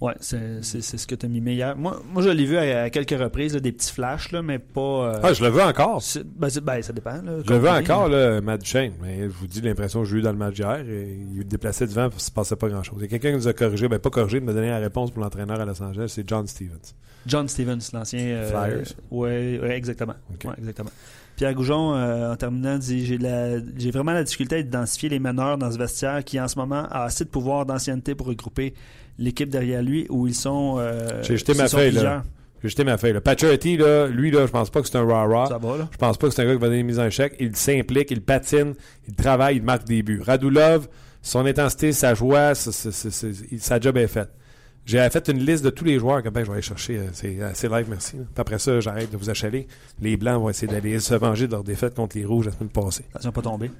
Speaker 2: Ouais, c'est c'est- c'est ce que tu as mis hier. Moi, moi je l'ai vu à, à quelques reprises, là, des petits flashs, là, mais pas. euh,
Speaker 1: Ah, je le veux encore.
Speaker 2: c'est- ben, ben, ça dépend. Là,
Speaker 1: Je le veux encore, là, Matt Duchesne. Mais je vous dis l'impression que j'ai eu dans le match d'hier. et Il déplaçait devant, il se passait pas grand-chose. Il y a quelqu'un qui nous a corrigé, ben pas corrigé, mais donné la réponse pour l'entraîneur à Los Angeles, c'est John Stevens.
Speaker 2: John Stevens, l'ancien. euh,
Speaker 1: Flyers.
Speaker 2: ouais, ouais, exactement.
Speaker 1: Ok.
Speaker 2: Ouais, exactement. Pierre Goujon, euh, en terminant, dit J'ai la- j'ai vraiment la difficulté à identifier les meneurs dans ce vestiaire qui, en ce moment, a assez de pouvoir d'ancienneté pour regrouper l'équipe derrière lui où ils sont. euh,
Speaker 1: J'ai jeté ma feuille, là. J'ai jeté ma feuille. Là. Pacioretty, là, lui, là, je pense pas que c'est un rah-rah.
Speaker 2: Ça va, là.
Speaker 1: Je pense pas que c'est un gars qui va donner une mise en échec. Il s'implique, il patine, il travaille, il marque des buts. Radulov, son intensité, sa joie, sa job est faite. J'ai fait une liste de tous les joueurs. Comme ben, je vais aller chercher. euh, C'est assez live, merci. Puis après ça, j'arrête de vous achaler. Les Blancs vont essayer d'aller se venger de leur défaite contre les Rouges la semaine passée.
Speaker 2: Attention, pas tomber.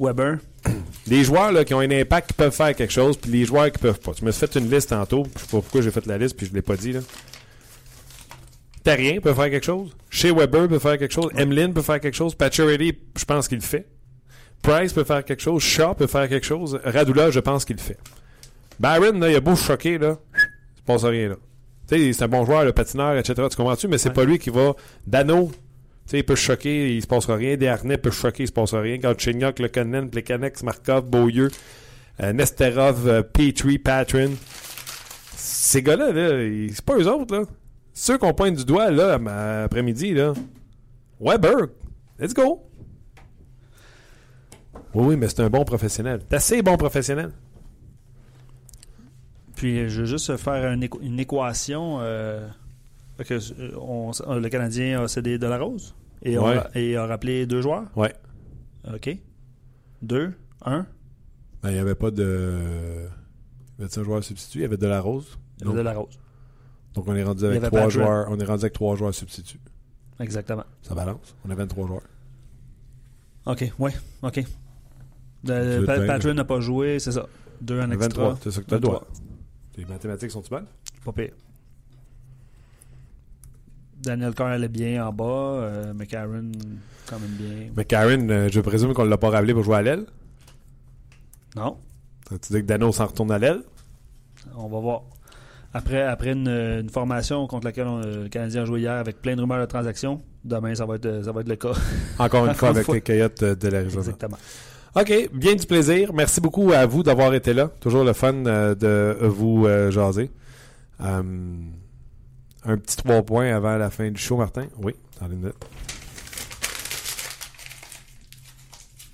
Speaker 2: Weber. (clears throat)
Speaker 1: Les joueurs là, qui ont un impact qui peuvent faire quelque chose, puis les joueurs qui peuvent pas. Tu me suis fait une liste tantôt. Je sais pas pourquoi j'ai fait la liste, puis je l'ai pas dit. Là. Terrien peut faire quelque chose. Shea Weber peut faire quelque chose. Emlyn peut faire quelque chose. Pacioretty, je pense qu'il le fait. Price peut faire quelque chose. Shaw peut faire quelque chose. Radula, je pense qu'il le fait. Barron, là, il a beau choquer, là, il se passe rien, là. Tu sais, c'est un bon joueur, le patineur, etc. Tu comprends-tu? Mais c'est pas lui qui va... Dano, tu sais, il peut choquer, il se passera rien. Desharnais peut choquer, il se passera rien. Galchenyuk, Le Connen, Plekanex, Markov, Beaulieu, euh, Nesterov, euh, Petrie, Patron. Ces gars-là, là, c'est pas eux autres, là. Ceux qu'on pointe du doigt, là, après-midi, là. Weber, let's go. Oui, oui, mais c'est un bon professionnel. C'est assez bon professionnel.
Speaker 2: Puis je veux juste faire une, équ- une équation. euh, que, euh, on- le Canadien a cédé de la rose et,
Speaker 1: Ouais.
Speaker 2: a, et a rappelé deux joueurs?
Speaker 1: Ouais.
Speaker 2: OK. Deux, un.
Speaker 1: Ben, il n'y avait pas de. Il y avait un joueur substitut, il y avait de la rose.
Speaker 2: Il y avait de la rose.
Speaker 1: Donc on est rendu avec trois joueurs. On est rendu avec trois joueurs substituts.
Speaker 2: Exactement.
Speaker 1: Ça balance. On a 23 joueurs.
Speaker 2: OK, oui, OK. Patrick n'a pas joué, c'est ça. Deux en extra.
Speaker 1: 23, c'est ça que tu as le
Speaker 2: 23.
Speaker 1: droit. Les mathématiques sont-tu bonnes?
Speaker 2: Pas pire. Daniel Carr allait bien en bas. Euh, McCarron, quand même bien.
Speaker 1: Karen, euh, je présume qu'on ne l'a pas rappelé pour jouer à l'aile?
Speaker 2: Non,
Speaker 1: Tu dis que Dano s'en retourne à l'aile?
Speaker 2: on va voir. Après, après une, une formation contre laquelle on- le Canadien a joué hier avec plein de rumeurs de transactions, demain, ça va être, ça va être le cas.
Speaker 1: Encore une (laughs) fois avec
Speaker 2: fois.
Speaker 1: les Coyotes euh, de l'Arizona.
Speaker 2: Exactement.
Speaker 1: OK, bien du plaisir. Merci beaucoup à vous d'avoir été là. Toujours le fun euh, de vous euh, jaser. Euh, un petit trois points avant la fin du show, Martin. Oui, dans les minutes.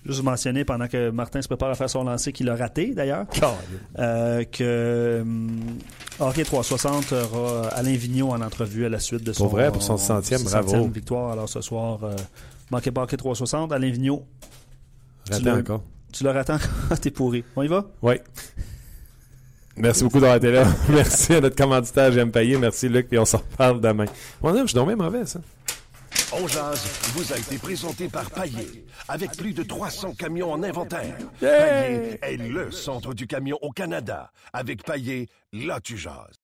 Speaker 2: Juste mentionner pendant que Martin se prépare à faire son lancer, qu'il a raté d'ailleurs, (laughs) euh, que Hockey 360 aura Alain Vigneault en entrevue à la suite de son,
Speaker 1: Pour vrai, pour son 60e, bravo.
Speaker 2: victoire. Alors ce soir, manquez pas Hockey 360. Alain Vigneault,
Speaker 1: Raté encore.
Speaker 2: tu le rates encore, (laughs) t'es pourri. On y va?
Speaker 1: Oui. Merci beaucoup d'avoir été là. (laughs) Merci à notre commanditaire, j'aime payer. Merci Luc, puis on s'en reparle demain. Mon Dieu, je suis mauvais, ça.
Speaker 5: On jase vous a été présenté par Paillé, avec plus de 300 camions en inventaire.
Speaker 1: Yeah!
Speaker 5: Paillé est le centre du camion au Canada. Avec Paillé, là tu jases.